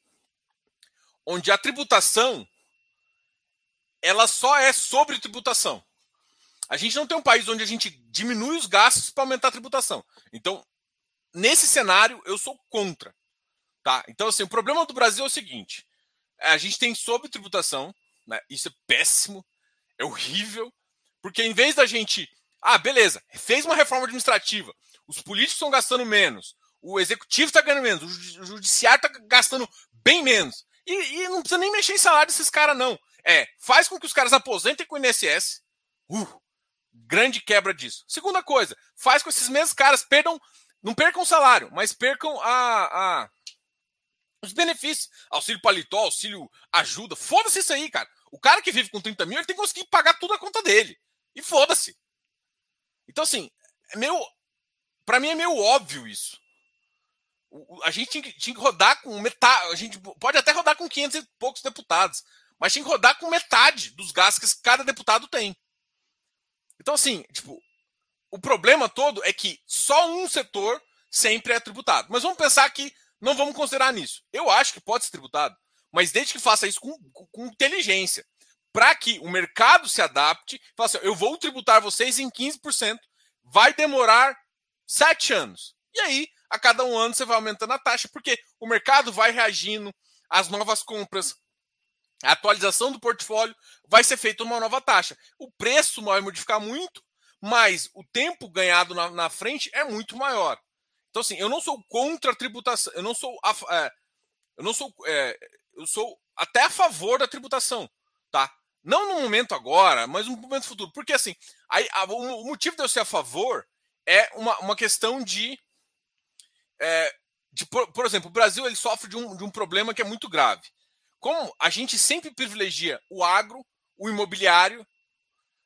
onde a tributação ela só é sobre tributação. A gente não tem um país onde a gente diminui os gastos para aumentar a tributação. Então, nesse cenário, eu sou contra. Tá? Então, assim, o problema do Brasil é o seguinte: a gente tem sobre tributação, né? isso é péssimo, é horrível, porque em vez da gente. Ah, beleza, fez uma reforma administrativa, os políticos estão gastando menos, o executivo está ganhando menos, o judiciário está gastando bem menos. E, e, não precisa nem mexer em salário desses caras, não. É, faz com que os caras aposentem com o INSS. Uh, grande quebra disso. Segunda coisa, faz com esses mesmos caras perdam, não percam o salário, mas percam a, a os benefícios. Auxílio paletó, auxílio ajuda. Foda-se isso aí, cara. O cara que vive com 30 mil, ele tem que conseguir pagar tudo a conta dele. E foda-se. Então, assim, é meio. Pra mim é meio óbvio isso. A gente tinha que, tinha que rodar com metade. A gente pode até rodar com 500 e poucos deputados. Mas tinha que rodar com metade dos gastos que cada deputado tem. Então, assim, tipo, o problema todo é que só um setor sempre é tributado. Mas vamos pensar que não vamos considerar nisso. Eu acho que pode ser tributado, mas desde que faça isso com, com, com inteligência. Para que o mercado se adapte, fala assim, eu vou tributar vocês em 15%, vai demorar sete anos. E aí, a cada um ano, você vai aumentando a taxa, porque o mercado vai reagindo às novas compras, a atualização do portfólio, vai ser feita uma nova taxa. O preço vai modificar muito, mas o tempo ganhado na, na frente é muito maior. Então, assim, eu não sou contra a tributação, eu não sou. A, é, eu não sou. É, eu sou até a favor da tributação, tá? Não no momento agora, mas no momento futuro. Porque, assim, aí, a, o motivo de eu ser a favor é uma, uma questão de. É, de por, por, exemplo, o Brasil ele sofre de um, de um problema que é muito grave. Como a gente sempre privilegia o agro, o imobiliário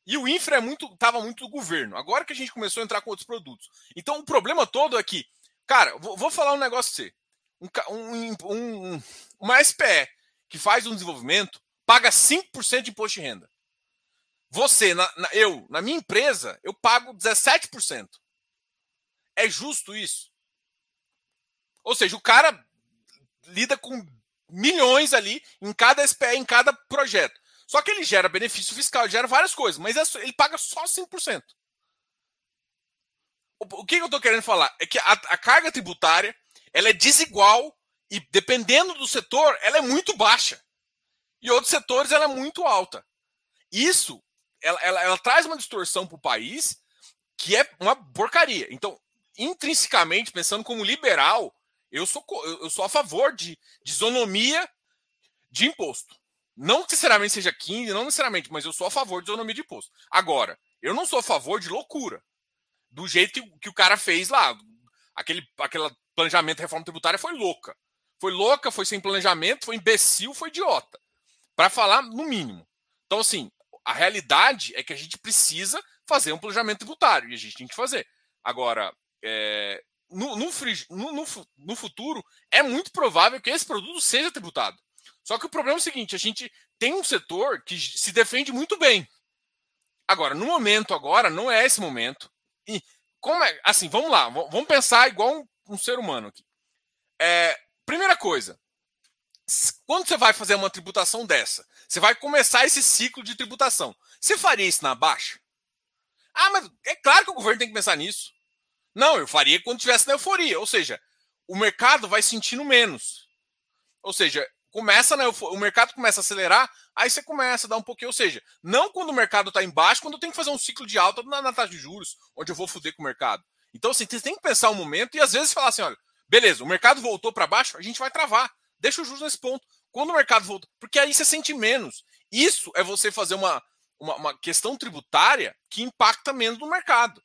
e o infra é muito estava muito do governo. Agora que a gente começou a entrar com outros produtos. Então o problema todo é que Cara, vou, vou falar um negócio pra você. Um, um, um, uma SPE que faz um desenvolvimento paga 5% de imposto de renda. Você, na, na, eu, na minha empresa, eu pago 17%. É justo isso? Ou seja, o cara lida com milhões ali em cada SPE, em cada projeto. Só que ele gera benefício fiscal, gera várias coisas, mas é ele paga só 5% o que eu estou querendo falar é que a, a, carga tributária ela é desigual e dependendo do setor ela é muito baixa e outros setores ela é muito alta. Isso ela, ela, ela traz uma distorção para o país que é uma porcaria. Então, intrinsecamente pensando como liberal, eu sou eu sou a favor de, de isonomia de imposto. Não necessariamente seja 15, não necessariamente, mas eu sou a favor de isonomia de imposto. Agora, eu não sou a favor de loucura do jeito que, que o cara fez lá. Aquele, aquele planejamento de reforma tributária foi louca. Foi louca, foi sem planejamento, foi imbecil, foi idiota. Para falar no mínimo. Então, assim, a realidade é que a gente precisa fazer um planejamento tributário e a gente tem que fazer. Agora, é, no, no, no, no, futuro, é muito provável que esse produto seja tributado. Só que o problema é o seguinte: a gente tem um setor que se defende muito bem. Agora, no momento agora, não é esse momento. E como é. Assim, vamos lá, vamos pensar igual um, um ser humano aqui. É, primeira coisa, quando você vai fazer uma tributação dessa, você vai começar esse ciclo de tributação. Você faria isso na baixa? Ah, mas é claro que o governo tem que pensar nisso. Não, eu faria quando tivesse na euforia. Ou seja, o mercado vai sentindo menos. Ou seja, começa na o mercado começa a acelerar, aí você começa a dar um pouquinho. Ou seja, não quando o mercado está embaixo, quando eu tenho que fazer um ciclo de alta na, na taxa de juros, onde eu vou foder com o mercado. Então, assim, você tem que pensar um momento e às vezes falar assim: olha, beleza, o mercado voltou para baixo, a gente vai travar. Deixa os juros nesse ponto. Quando o mercado volta, porque aí você sente menos. Isso é você fazer uma, uma, uma questão tributária que impacta menos no mercado.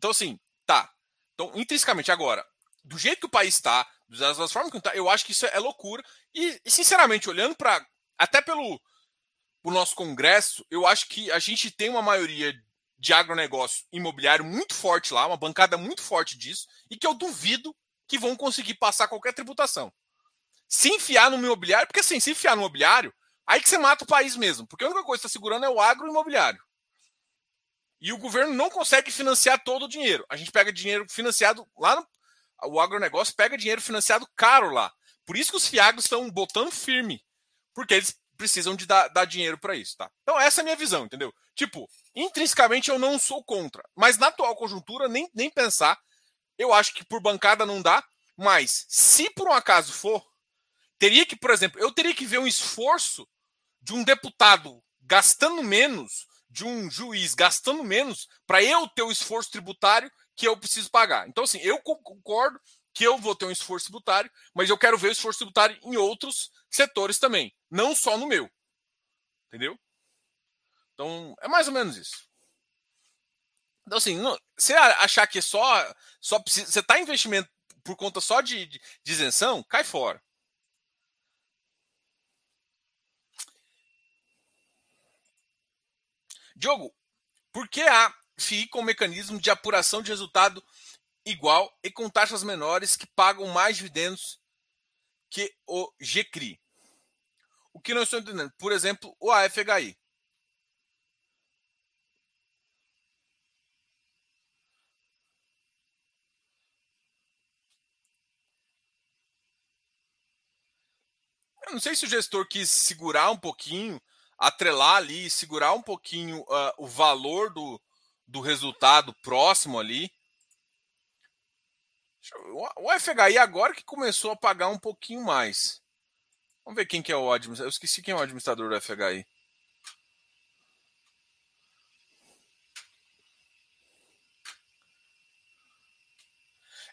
Então, assim, tá. Então, intrinsecamente, agora, do jeito que o país está, das formas que está, eu acho que isso é loucura. E, e sinceramente, olhando para. Até pelo o nosso Congresso, eu acho que a gente tem uma maioria de agronegócio imobiliário muito forte lá, uma bancada muito forte disso, e que eu duvido que vão conseguir passar qualquer tributação. Se enfiar no imobiliário, porque assim, se enfiar no imobiliário, aí que você mata o país mesmo, porque a única coisa que está segurando é o agroimobiliário. E o governo não consegue financiar todo o dinheiro. A gente pega dinheiro financiado lá no. O agronegócio pega dinheiro financiado caro lá. Por isso que os fiagos estão botando firme. Porque eles precisam de dar, dar dinheiro para isso, tá? Então, essa é a minha visão, entendeu? Tipo, intrinsecamente eu não sou contra. Mas na atual conjuntura, nem, nem pensar. Eu acho que por bancada não dá. Mas, se por um acaso for, teria que, por exemplo, eu teria que ver um esforço de um deputado gastando menos de um juiz gastando menos para eu ter o esforço tributário que eu preciso pagar. Então, assim, eu concordo que eu vou ter um esforço tributário, mas eu quero ver o esforço tributário em outros setores também, não só no meu. Entendeu? Então, é mais ou menos isso. Então, assim, não, você achar que só, só precisa, você está investimento por conta só de, de, de isenção, cai fora. Diogo, por que a FII com mecanismo de apuração de resultado igual e com taxas menores que pagam mais dividendos que o GCRI? O que não estou entendendo? Por exemplo, o AFHI. Eu não sei se o gestor quis segurar um pouquinho atrelar ali, segurar um pouquinho uh, o valor do, do resultado próximo ali. O FHI agora que começou a pagar um pouquinho mais. Vamos ver quem que é o administrador. Eu esqueci quem é o administrador do FHI.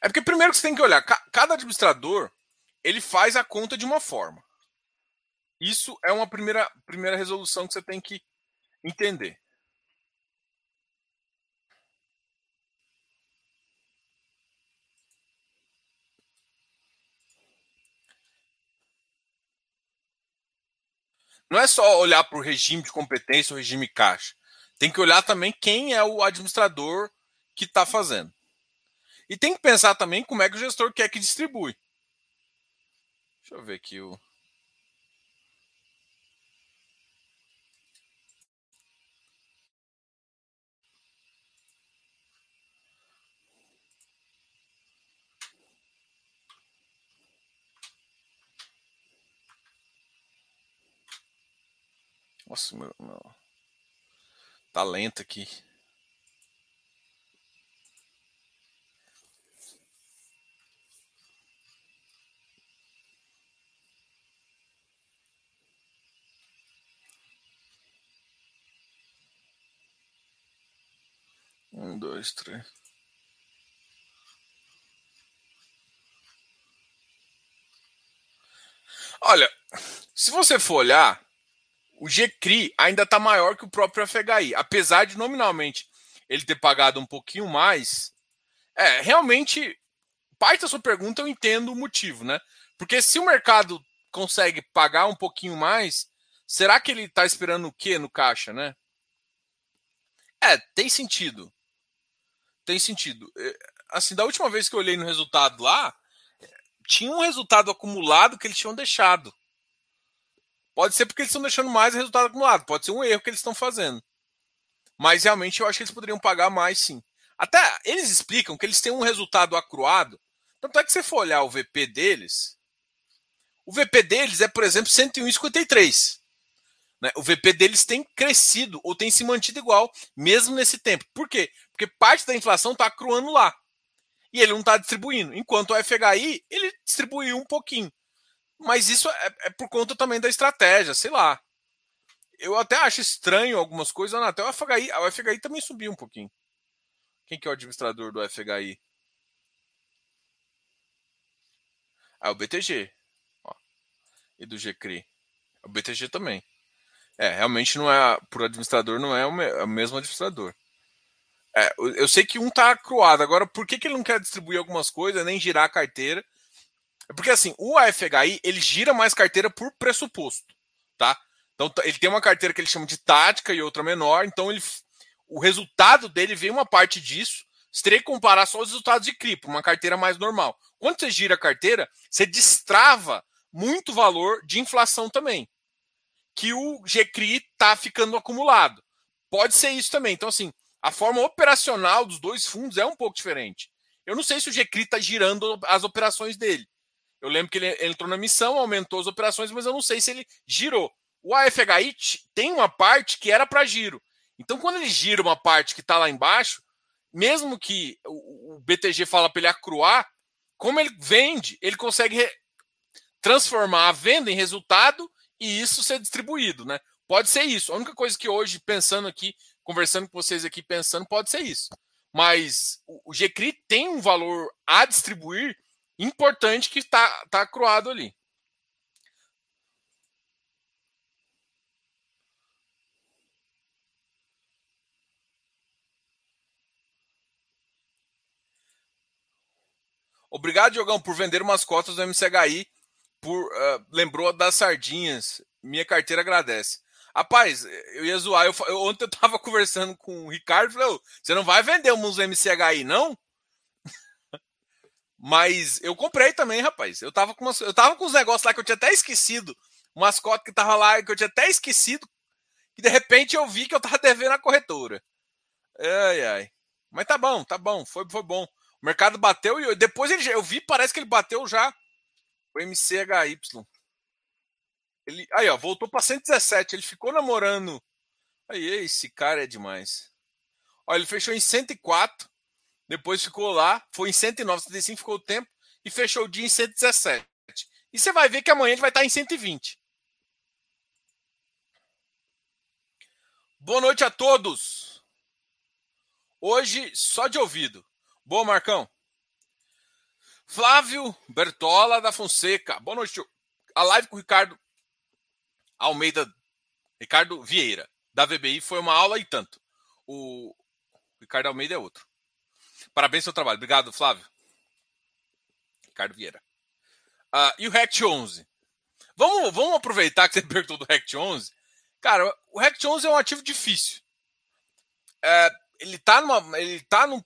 É porque primeiro que você tem que olhar, cada administrador ele faz a conta de uma forma. Isso é uma primeira, primeira resolução que você tem que entender. Não é só olhar para o regime de competência, o regime caixa. Tem que olhar também quem é o administrador que está fazendo. E tem que pensar também como é que o gestor quer que distribui. Deixa eu ver aqui o. Nossa, meu, meu. Tá lento aqui. Um, dois, três. Olha, se você for olhar, o GCRI ainda está maior que o próprio FHI, apesar de nominalmente ele ter pagado um pouquinho mais. É, realmente, parte da sua pergunta eu entendo o motivo, né? Porque se o mercado consegue pagar um pouquinho mais, será que ele está esperando o quê no caixa, né? É, tem sentido. Tem sentido. É, assim, da última vez que eu olhei no resultado lá, tinha um resultado acumulado que eles tinham deixado. Pode ser porque eles estão deixando mais resultado acumulado. Pode ser um erro que eles estão fazendo. Mas realmente eu acho que eles poderiam pagar mais sim. Até eles explicam que eles têm um resultado acruado. Tanto é que você for olhar o VP deles, o VP deles é, por exemplo, 101,53. Né? O VP deles tem crescido ou tem se mantido igual, mesmo nesse tempo. Por quê? Porque parte da inflação está acruando lá. E ele não está distribuindo. Enquanto o FHI, ele distribuiu um pouquinho. Mas isso é, é, por conta também da estratégia, sei lá. Eu até acho estranho algumas coisas, até o FHI, o FHI também subiu um pouquinho. Quem que é o administrador do FHI? Ah, o BTG. Ó. E do GCRI. O BTG também. É, realmente não é. Por administrador não é o, é o mesmo administrador. É, eu sei que um tá acruado. Agora, por que, que ele não quer distribuir algumas coisas, nem girar a carteira? É porque assim, o AFHI ele gira mais carteira por pressuposto, tá? Então ele tem uma carteira que ele chama de tática e outra menor, então ele, o resultado dele vem uma parte disso. Você teria que comparar só os resultados de cripto, uma carteira mais normal. Quando você gira a carteira, você destrava muito valor de inflação também, que o GCRI está ficando acumulado. Pode ser isso também. Então, assim, a forma operacional dos dois fundos é um pouco diferente. Eu não sei se o GCRI está girando as operações dele. Eu lembro que ele entrou na missão, aumentou as operações, mas eu não sei se ele girou. O AFHI tem uma parte que era para giro. Então, quando ele gira uma parte que está lá embaixo, mesmo que o BTG fala para ele acruar, como ele vende, ele consegue transformar a venda em resultado e isso ser distribuído, né? Pode ser isso. A única coisa que hoje, pensando aqui, conversando com vocês aqui, pensando, pode ser isso. Mas o GCRI tem um valor a distribuir importante que está tá acruado ali. Obrigado, Diogão, por vender umas cotas do MCHI. Por, uh, lembrou das sardinhas. Minha carteira agradece. Rapaz, eu ia zoar. Eu, eu, ontem eu tava [LAUGHS] conversando com o Ricardo. Falei, você não vai vender uns MCHI, não? Mas eu comprei também, rapaz. Eu tava com, umas, eu tava com uns negócios lá que eu tinha até esquecido. Umas cotas que tava lá que eu tinha até esquecido. E de repente eu vi que eu tava [LAUGHS] devendo a corretora. Ai, ai. Mas tá bom, tá bom. Foi, foi bom. O mercado bateu e depois ele, eu vi, parece que ele bateu já o MCHY. Ele, aí, ó, voltou para 117. Ele ficou namorando. Aí, esse cara é demais. Ó, ele fechou em 104. Depois ficou lá. Foi em 109, 105 ficou o tempo. E fechou o dia em 117. E você vai ver que amanhã ele vai estar em 120. Boa noite a todos. Hoje, só de ouvido. Boa, Marcão. Flávio Bertola da Fonseca. Boa noite. A live com o Ricardo Almeida, Ricardo Vieira, da VBI, foi uma aula e tanto. O Ricardo Almeida é outro. Parabéns pelo trabalho. Obrigado, Flávio. Ricardo Vieira. Uh, e o Rect 11? Vamos, vamos aproveitar que você [LAUGHS] perguntou do Rect 11. Cara, o Rect 11 é um ativo difícil. É, ele tá numa, ele tá num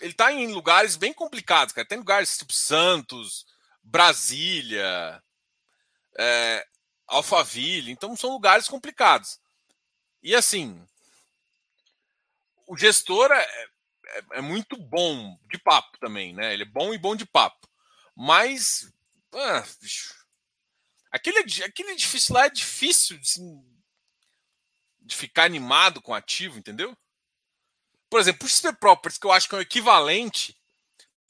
ele tá em lugares bem complicados, cara. Tem lugares tipo Santos, Brasília, é, Alphaville. Então são lugares complicados. E assim, o gestor é, é, é, muito bom de papo também, né? Ele é bom e bom de papo. Mas, ah, aquele, aquele edifício lá é difícil assim, de ficar animado com ativo, entendeu? Por exemplo, o XP Properties, que eu acho que é o equivalente.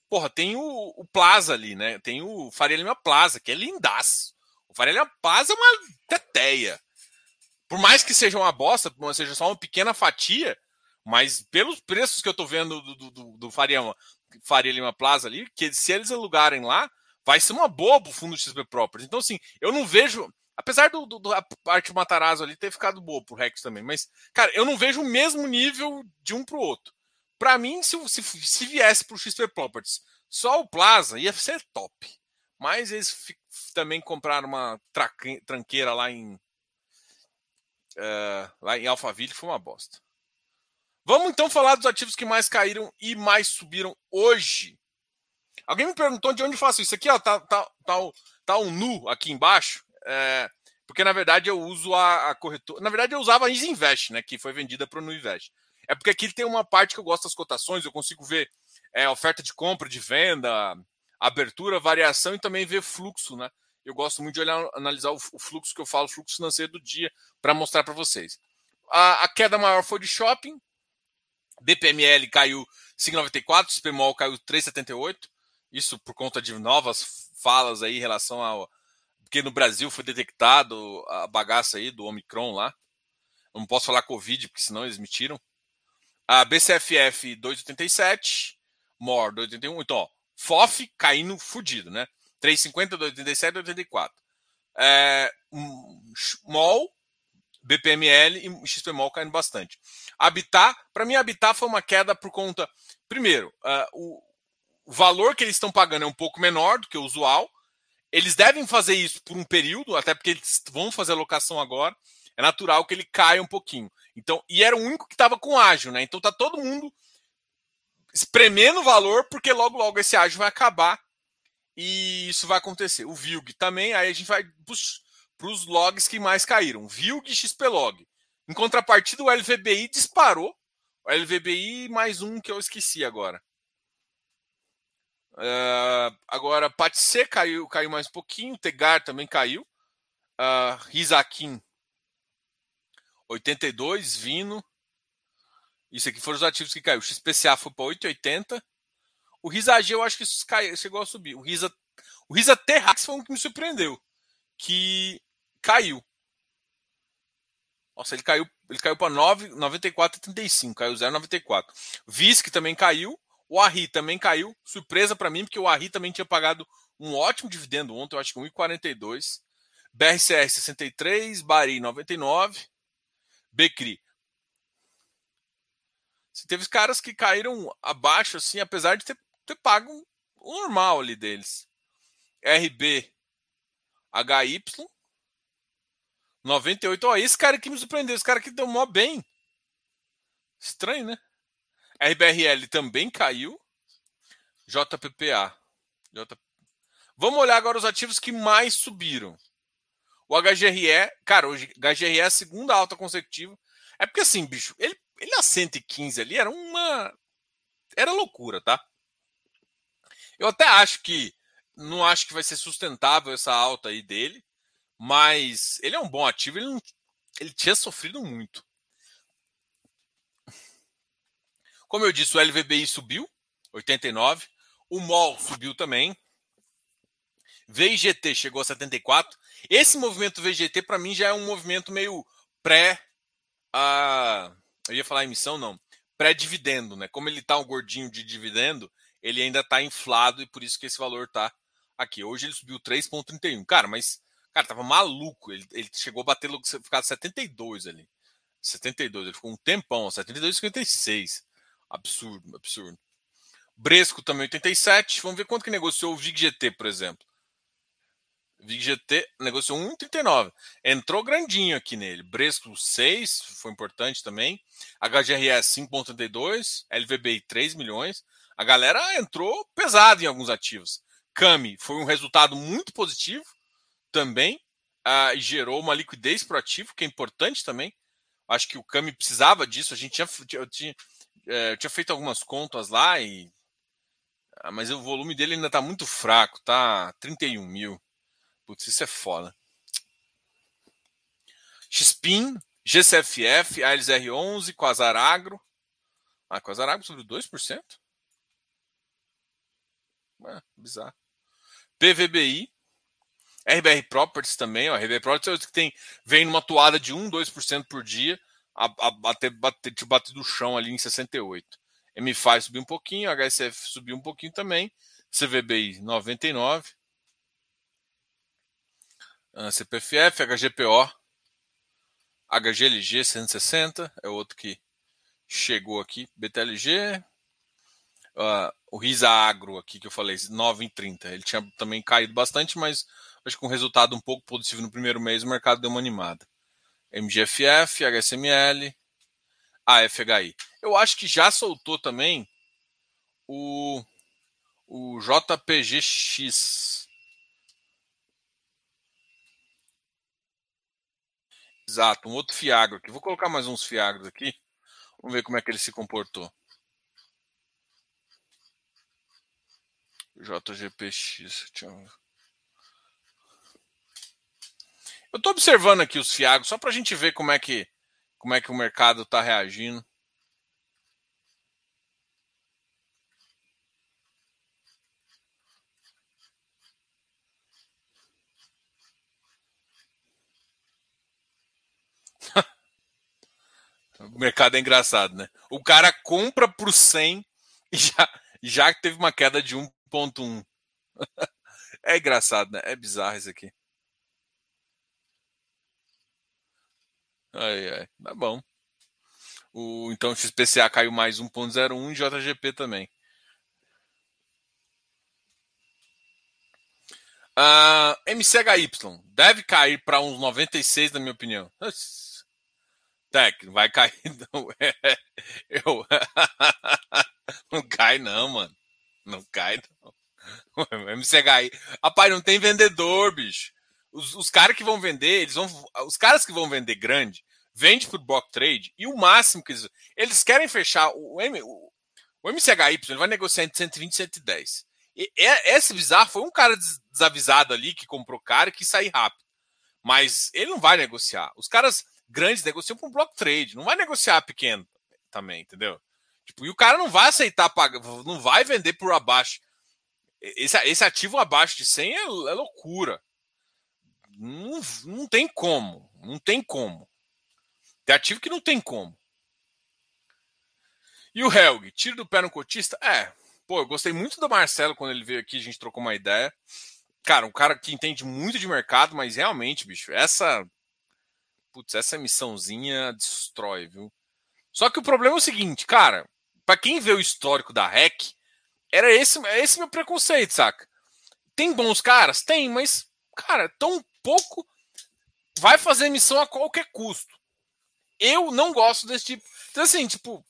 Porra, tem o, o Plaza ali, né? Tem o Faria Lima Plaza, que é lindaço. O Faria Lima Plaza é uma teteia. Por mais que seja uma bosta, seja só uma pequena fatia, mas pelos preços que eu tô vendo do, do, do Faria, Faria Lima Plaza ali, que se eles alugarem lá, vai ser uma boa o fundo XP Properties. Então, assim, eu não vejo. Apesar do, do, do parte Matarazzo ali ter ficado boa pro Rex também, mas, cara, eu não vejo o mesmo nível de um pro outro. Para mim, se, se, se viesse pro XP Properties só o Plaza, ia ser top. Mas eles também compraram uma tranqueira lá em. Uh, lá em Alphaville, foi uma bosta. Vamos então falar dos ativos que mais caíram e mais subiram hoje. Alguém me perguntou de onde faço isso aqui, ó, tá, tá, tá, tá um nu aqui embaixo. É, porque na verdade eu uso a, a corretora. Na verdade eu usava a Easy Invest, né? Que foi vendida para o Nuinvest. É porque aqui tem uma parte que eu gosto das cotações, eu consigo ver é, oferta de compra, de venda, abertura, variação e também ver fluxo, né? Eu gosto muito de olhar, analisar o, o fluxo que eu falo, fluxo financeiro do dia, para mostrar para vocês. A, a, queda maior foi de shopping, BPML caiu 5,94, SPMOL caiu 3,78, isso por conta de novas falas aí em relação ao. Porque no Brasil foi detectado a bagaça aí do Omicron lá. Não posso falar Covid, porque senão eles me tiram. A BCFF 2,87, MOR 2,81. Então, ó, FOF caindo fudido, né? 3,50, 2,87, 2,84. É, MOL, BPML e XPMOL caindo bastante. Habitat, para mim, Habitat foi uma queda por conta. Primeiro, uh, o, o valor que eles estão pagando é um pouco menor do que o usual. Eles devem fazer isso por um período, até porque eles vão fazer a locação agora. É natural que ele caia um pouquinho. Então, e era o único que estava com ágil, né? Então tá todo mundo espremendo o valor, porque logo logo esse ágil vai acabar e isso vai acontecer. O VILG também, aí a gente vai para os logs que mais caíram. VILG e XPlog. Em contrapartida, o LVBI disparou. O LVBI mais um que eu esqueci agora. Uh, agora, Patse caiu, caiu mais um pouquinho, Tegar também caiu. Uh, Rizakin 82, Vino. Isso aqui foram os ativos que caiu. O XPCA foi para 8,80. O Risag eu acho que caiu, chegou a subir. O Risa, o Risa Terrax foi um que me surpreendeu. Que caiu. Nossa, ele caiu, ele caiu para 94,35, caiu 0,94. VISC também caiu. O Arri também caiu. Surpresa para mim, porque o Arri também tinha pagado um ótimo dividendo ontem, eu acho que 1,42. BRCR 63, Bari 99, Becri. Você teve caras que caíram abaixo, assim, apesar de ter, ter pago o normal ali deles. RB HY 98. Ó, esse cara aqui me surpreendeu. Esse cara aqui deu mó bem. Estranho, né? RBRL também caiu. JPPA. J... Vamos olhar agora os ativos que mais subiram. O HGRE, cara, o HGRE é a segunda alta consecutiva. É porque assim, bicho, ele, ele a 115 ali era uma. Era loucura, tá? Eu até acho que. Não acho que vai ser sustentável essa alta aí dele. Mas ele é um bom ativo. Ele, não, ele tinha sofrido muito. Como eu disse, o LVBI subiu, 89. O MOL subiu também. VGT chegou a 74. Esse movimento VGT, para mim, já é um movimento meio pré. A, eu ia falar emissão, não. Pré-dividendo, né? Como ele está um gordinho de dividendo, ele ainda está inflado e por isso que esse valor está aqui. Hoje ele subiu 3,31. Cara, mas. Cara, tava maluco. Ele, ele chegou a bater ficar 72 ali. 72. Ele ficou um tempão, 72,56. Absurdo, absurdo. Bresco também 87. Vamos ver quanto que negociou o VIGGT, por exemplo. VIGGT negociou 1,39. Entrou grandinho aqui nele. Bresco 6, foi importante também. HGRS 5,32. LVBI 3 milhões. A galera entrou pesado em alguns ativos. Cami foi um resultado muito positivo também. Uh, gerou uma liquidez para o ativo, que é importante também. Acho que o Cami precisava disso. A gente tinha, tinha, é, tinha feito algumas contas lá e. Ah, mas o volume dele ainda tá muito fraco, tá? 31 mil. Putz, isso é foda. Xpin, GCFF, ALSR11, Quasar Agro. Ah, Quasar Agro sobre 2%? É, bizarro. PVBI, RBR Properties também, ó, RBR Properties que tem, vem numa toada de 1, 2% por dia a, a bater, bater, te bater do chão ali em 68. MFI subiu um pouquinho, HSF subiu um pouquinho também, CVBI 99, CPFF, HGPO, HGLG 160, é outro que chegou aqui, BTLG, uh, o Risa Agro aqui que eu falei, 9,30. Ele tinha também caído bastante, mas acho que com um resultado um pouco positivo no primeiro mês, o mercado deu uma animada. MGFF, HSML, AFHI. Eu acho que já soltou também o, o JPGX. Exato, um outro Fiagro aqui. Vou colocar mais uns Fiagros aqui. Vamos ver como é que ele se comportou. JGPX. Eu estou observando aqui os fiagos só para a gente ver como é que como é que o mercado está reagindo. [LAUGHS] o mercado é engraçado, né? O cara compra por 100 e já, já teve uma queda de 1.1. [LAUGHS] é engraçado, né? É bizarro isso aqui. Ai, ai, tá bom. O, então o XPCA caiu mais 1.01 e JGP também. Uh, MCHY deve cair para uns 96, na minha opinião. Tec, vai cair. [LAUGHS] Não, é, eu, [LAUGHS] não cai, não, mano. Não cai, não. [LAUGHS] MCHI. Rapaz, não tem vendedor, bicho. Os, os caras que vão vender, eles vão. Os caras que vão vender grande, vende pro block trade e o máximo que eles. Eles querem fechar. O, M, o, o MCHY ele vai negociar entre 120 e 110. E esse bizarro foi um cara desavisado ali que comprou caro e que sair rápido. Mas ele não vai negociar. Os caras grandes negociam com block trade, não vai negociar pequeno também, entendeu? Tipo, e o cara não vai aceitar pagar, não vai vender por abaixo. Esse, esse ativo abaixo de 100 é, é loucura. Não, não tem como. Não tem como. Tem ativo que não tem como. E o Helg, tiro do pé no cotista? É. Pô, eu gostei muito do Marcelo quando ele veio aqui, a gente trocou uma ideia. Cara, um cara que entende muito de mercado, mas realmente, bicho, essa. Putz, essa missãozinha destrói, viu? Só que o problema é o seguinte, cara, para quem vê o histórico da REC, era esse, é esse meu preconceito, saca? Tem bons caras? Tem, mas, cara, tão pouco vai fazer missão a qualquer custo. Eu não gosto desse tipo. Então, assim, tipo,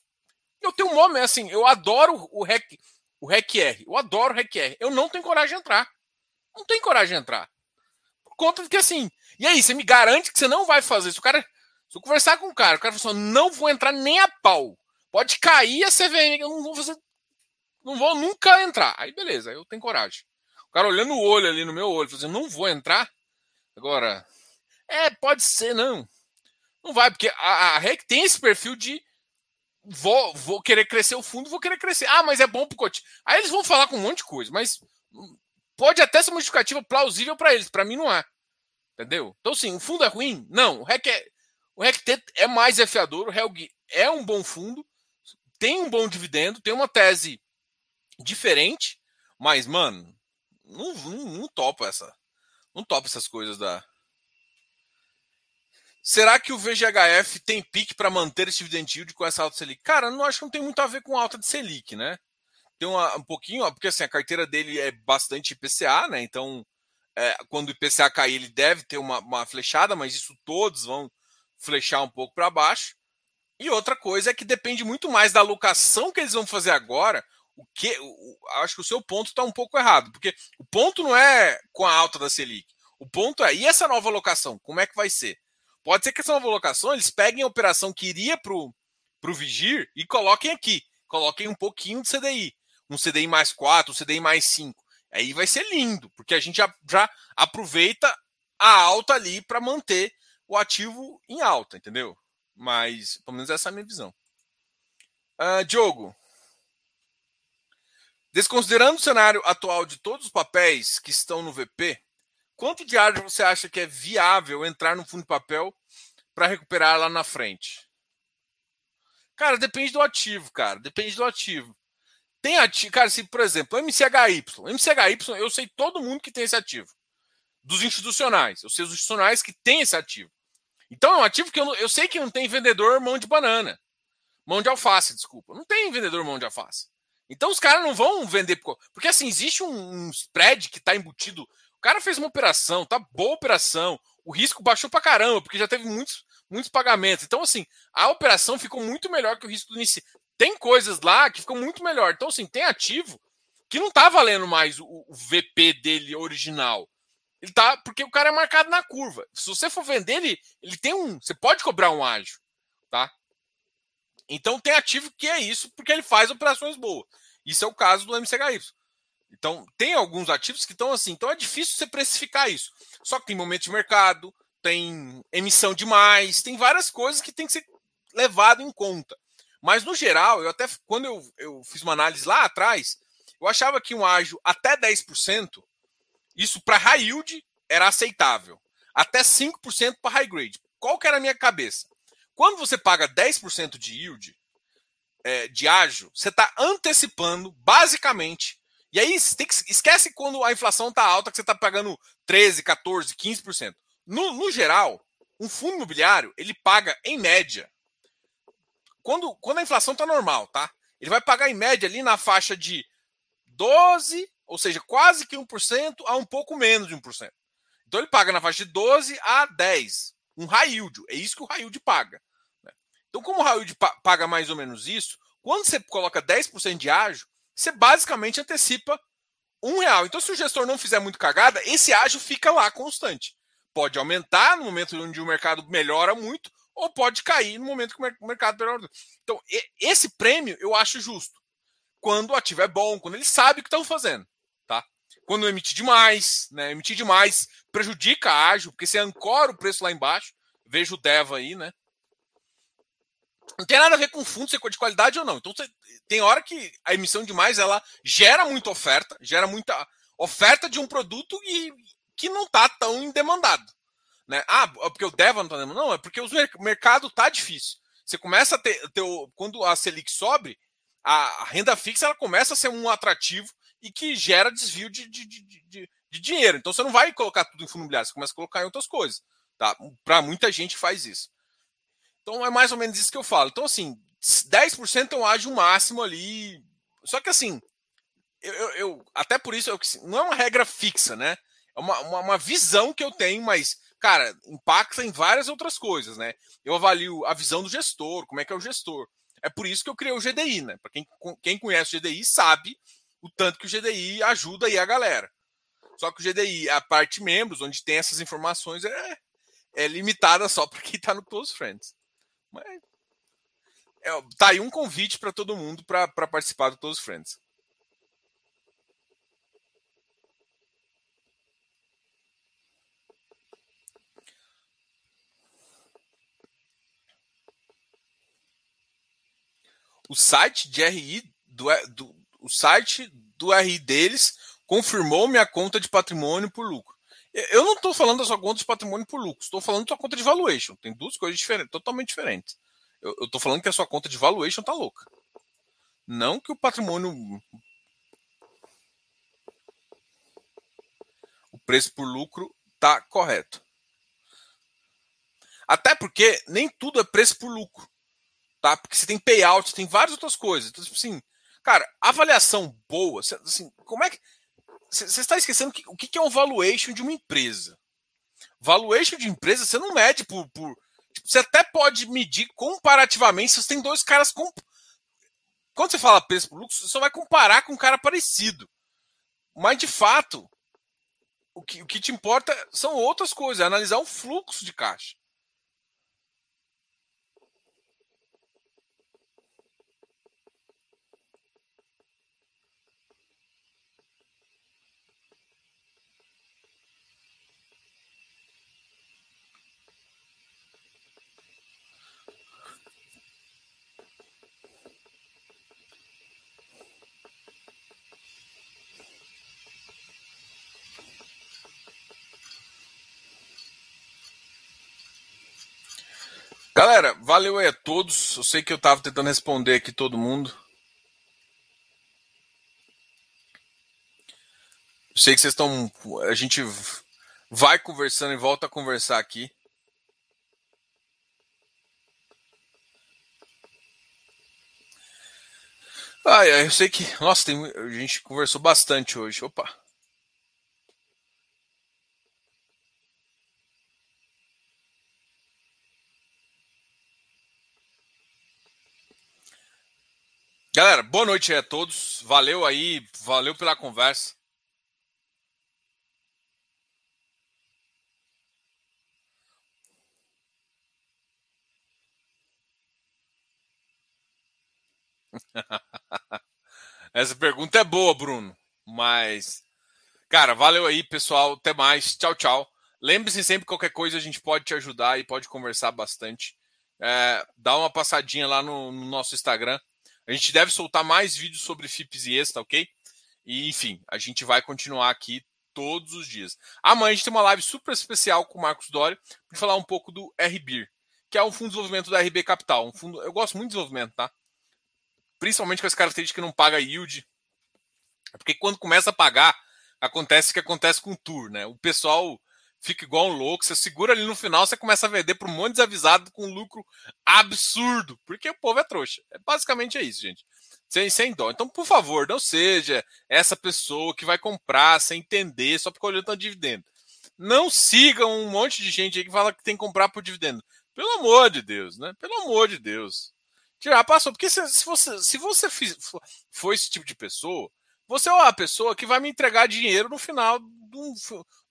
eu tenho um nome, assim, eu adoro o REC, o REC R. Eu adoro o REC R. Eu não tenho coragem de entrar. Não tenho coragem de entrar. Por conta de que, assim, e aí, você me garante que você não vai fazer isso. O cara, se eu conversar com o cara, o cara falou assim, não vou entrar nem a pau. Pode cair a CVM, eu não vou fazer. Não vou nunca entrar. Aí beleza, eu tenho coragem. O cara olhando o olho ali no meu olho, falando assim, não vou entrar. Agora, é, pode ser, não. Não vai, porque a, a REC tem esse perfil de vou, vou querer crescer o fundo, vou querer crescer. Ah, mas é bom pro coach. Aí eles vão falar com um monte de coisa, mas pode até ser uma justificativa plausível para eles. Para mim não há. Entendeu? Então, sim, o fundo é ruim? Não. O REC é, o REC é mais desafiador, o RELG é um bom fundo, tem um bom dividendo, tem uma tese diferente, mas, mano, não, não, não topa essa. Não topa essas coisas da. Será que o VGHF tem pique para manter esse dividend yield com essa alta Selic? Cara, não acho que não tem muito a ver com alta de Selic, né? Tem uma, um pouquinho, porque assim, a carteira dele é bastante IPCA, né? Então, é, quando o IPCA cair, ele deve ter uma, uma flechada, mas isso todos vão flechar um pouco para baixo. E outra coisa é que depende muito mais da alocação que eles vão fazer agora. O que o, acho que o seu ponto está um pouco errado, porque o ponto não é com a alta da Selic. O ponto é, e essa nova alocação, como é que vai ser? Pode ser que essa nova alocação eles peguem a operação que iria para o Vigir e coloquem aqui. Coloquem um pouquinho de CDI. Um CDI mais 4, um CDI mais 5. Aí vai ser lindo, porque a gente já, já aproveita a alta ali para manter o ativo em alta, entendeu? Mas, pelo menos essa é a minha visão. Uh, Diogo. Desconsiderando o cenário atual de todos os papéis que estão no VP, quanto de área você acha que é viável entrar no fundo de papel para recuperar lá na frente? Cara, depende do ativo, cara. Depende do ativo. Tem ativo, cara, se, por exemplo, MCHY. MCHY, eu sei todo mundo que tem esse ativo. Dos institucionais. Eu sei os institucionais que tem esse ativo. Então é um ativo que eu, eu sei que não tem vendedor mão de banana. Mão de alface, desculpa. Não tem vendedor mão de alface. Então os caras não vão vender. Porque assim, existe um, um spread que está embutido. O cara fez uma operação, tá boa operação. O risco baixou pra caramba, porque já teve muitos, muitos pagamentos. Então, assim, a operação ficou muito melhor que o risco do início. Tem coisas lá que ficam muito melhor. Então, assim, tem ativo que não tá valendo mais o, o VP dele original. Ele tá. Porque o cara é marcado na curva. Se você for vender, ele, ele tem um. Você pode cobrar um ágio, tá? Então tem ativo que é isso, porque ele faz operações boas. Isso é o caso do MCHY. Então, tem alguns ativos que estão assim. Então é difícil você precificar isso. Só que tem momento de mercado, tem emissão demais, tem várias coisas que tem que ser levado em conta. Mas no geral, eu até quando eu, eu fiz uma análise lá atrás, eu achava que um ágio até 10%, isso para high yield era aceitável. Até 5% para high grade. Qual que era a minha cabeça? Quando você paga 10% de yield, é, de ágio, você está antecipando, basicamente. E aí, que, esquece quando a inflação está alta, que você está pagando 13, 14, 15%. No, no geral, um fundo imobiliário, ele paga, em média, quando, quando a inflação está normal, tá? Ele vai pagar, em média, ali na faixa de 12, ou seja, quase que 1% a um pouco menos de 1%. Então, ele paga na faixa de 12 a 10. Um high yield. É isso que o high yield paga. Então, como o Raul paga mais ou menos isso, quando você coloca 10% de ágio, você basicamente antecipa um real. Então, se o gestor não fizer muito cagada, esse ágio fica lá constante. Pode aumentar no momento onde o mercado melhora muito, ou pode cair no momento que o mercado melhora. Então, esse prêmio eu acho justo. Quando o ativo é bom, quando ele sabe o que estão fazendo. Quando emitir demais, né? Emitir demais prejudica a ágio, porque você ancora o preço lá embaixo. Veja o Deva aí, né? não tem nada a ver com fundo ser de qualidade ou não. Então tem hora que a emissão de mais ela gera muita oferta, gera muita oferta de um produto e, que não está tão demandado. Né? Ah, é porque o Deva não está demandando. Não, é porque o mercado está difícil. Você começa a ter, ter, quando a Selic sobe, a, renda fixa ela começa a ser um atrativo e que gera desvio de, de, de, de, dinheiro. Então você não vai colocar tudo em fundo imobiliário, você começa a colocar em outras coisas. Tá? Para muita gente faz isso. Então é mais ou menos isso que eu falo. Então, assim, 10% eu acho o máximo ali. Só que assim, eu, eu, eu até por isso eu, não é uma regra fixa, né? É uma, uma, uma, visão que eu tenho, mas, cara, impacta em várias outras coisas, né? Eu avalio a visão do gestor, como é que é o gestor. É por isso que eu criei o GDI, né? Para quem, quem conhece o GDI sabe o tanto que o GDI ajuda aí a galera. Só que o GDI, a parte membros, onde tem essas informações, é, é limitada só para quem está no Close Friends. Mas é, tá aí um convite para todo mundo para participar do Todos Friends. O site de RI do, do, o site do RI deles confirmou minha conta de patrimônio por lucro. Eu não estou falando da sua conta de patrimônio por lucro, estou falando da sua conta de valuation. Tem duas coisas diferentes, totalmente diferentes. Eu estou falando que a sua conta de valuation está louca. Não que o patrimônio. O preço por lucro está correto. Até porque nem tudo é preço por lucro. Tá? Porque você tem payout, tem várias outras coisas. Então, tipo assim, cara, avaliação boa, assim, como é que você está esquecendo que, o que é um valuation de uma empresa. Valuation de empresa você não mede por. por tipo, você até pode medir comparativamente se você tem dois caras. Comp... Quando você fala preço por lucro, você só vai comparar com um cara parecido. Mas, de fato, o que, o que te importa são outras coisas, é analisar o fluxo de caixa. Galera, valeu aí a todos. Eu sei que eu estava tentando responder aqui todo mundo. Eu sei que vocês estão. A gente vai conversando e volta a conversar aqui. Ah, eu sei que. Nossa, tem... a gente conversou bastante hoje. Opa. Galera, boa noite a todos. Valeu aí, valeu pela conversa. [LAUGHS] Essa pergunta é boa, Bruno. Mas, cara, valeu aí, pessoal. Até mais. Tchau, tchau. Lembre-se sempre que qualquer coisa a gente pode te ajudar e pode conversar bastante. É, dá uma passadinha lá no, no, nosso Instagram. A gente deve soltar mais vídeos sobre FIPS e ESTA, ok? E, enfim, a gente vai continuar aqui todos os dias. Amanhã a gente tem uma live super especial com o Marcos Dória para falar um pouco do RBIR, que é um fundo de desenvolvimento da RB Capital. Um fundo, eu gosto muito de desenvolvimento, tá? Principalmente com as características que não paga yield. Porque quando começa a pagar, acontece o que acontece com o tour, né? O pessoal fica igual um louco, você segura ali no final, você começa a vender para um monte de desavisado com um lucro absurdo, porque o povo é trouxa. É basicamente é isso, gente. Sem, sem dó. Então, por favor, não seja essa pessoa que vai comprar sem entender, só porque olhou tanto dividendo. Não sigam um monte de gente aí que fala que tem que comprar por dividendo. Pelo amor de Deus, né? Pelo amor de Deus. Tirar passou. Porque se, se você, se você for esse tipo de pessoa, você é uma pessoa que vai me entregar dinheiro no final de um,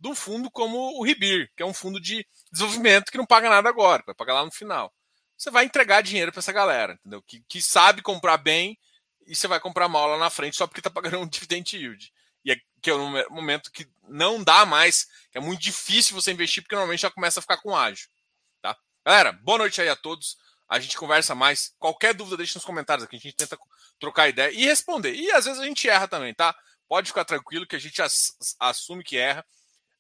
de um fundo como o Ribir, que é um fundo de desenvolvimento que não paga nada agora, vai pagar lá no final. Você vai entregar dinheiro para essa galera, entendeu? Que, que sabe comprar bem e você vai comprar mal lá na frente só porque está pagando um [LAUGHS] dividend yield. E é, que é um momento que não dá mais, é muito difícil você investir, porque normalmente já começa a ficar com ágio. Tá? Galera, boa noite aí a todos. A gente conversa mais. Qualquer dúvida, deixe nos comentários aqui. A gente tenta trocar ideia e responder. E às vezes a gente erra também, tá? Pode ficar tranquilo que a gente assume que erra.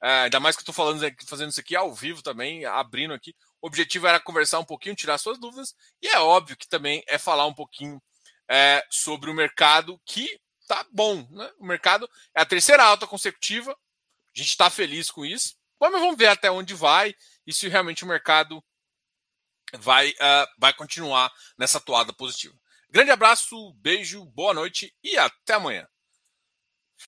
É, ainda mais que eu estou falando, fazendo isso aqui ao vivo também, abrindo aqui. O objetivo era conversar um pouquinho, tirar suas dúvidas. E é óbvio que também é falar um pouquinho é, sobre o mercado que tá bom. Né? O mercado é a terceira alta consecutiva. A gente está feliz com isso. Mas vamos ver até onde vai e se realmente o mercado vai, uh, vai continuar nessa toada positiva. Grande abraço, beijo, boa noite e até amanhã.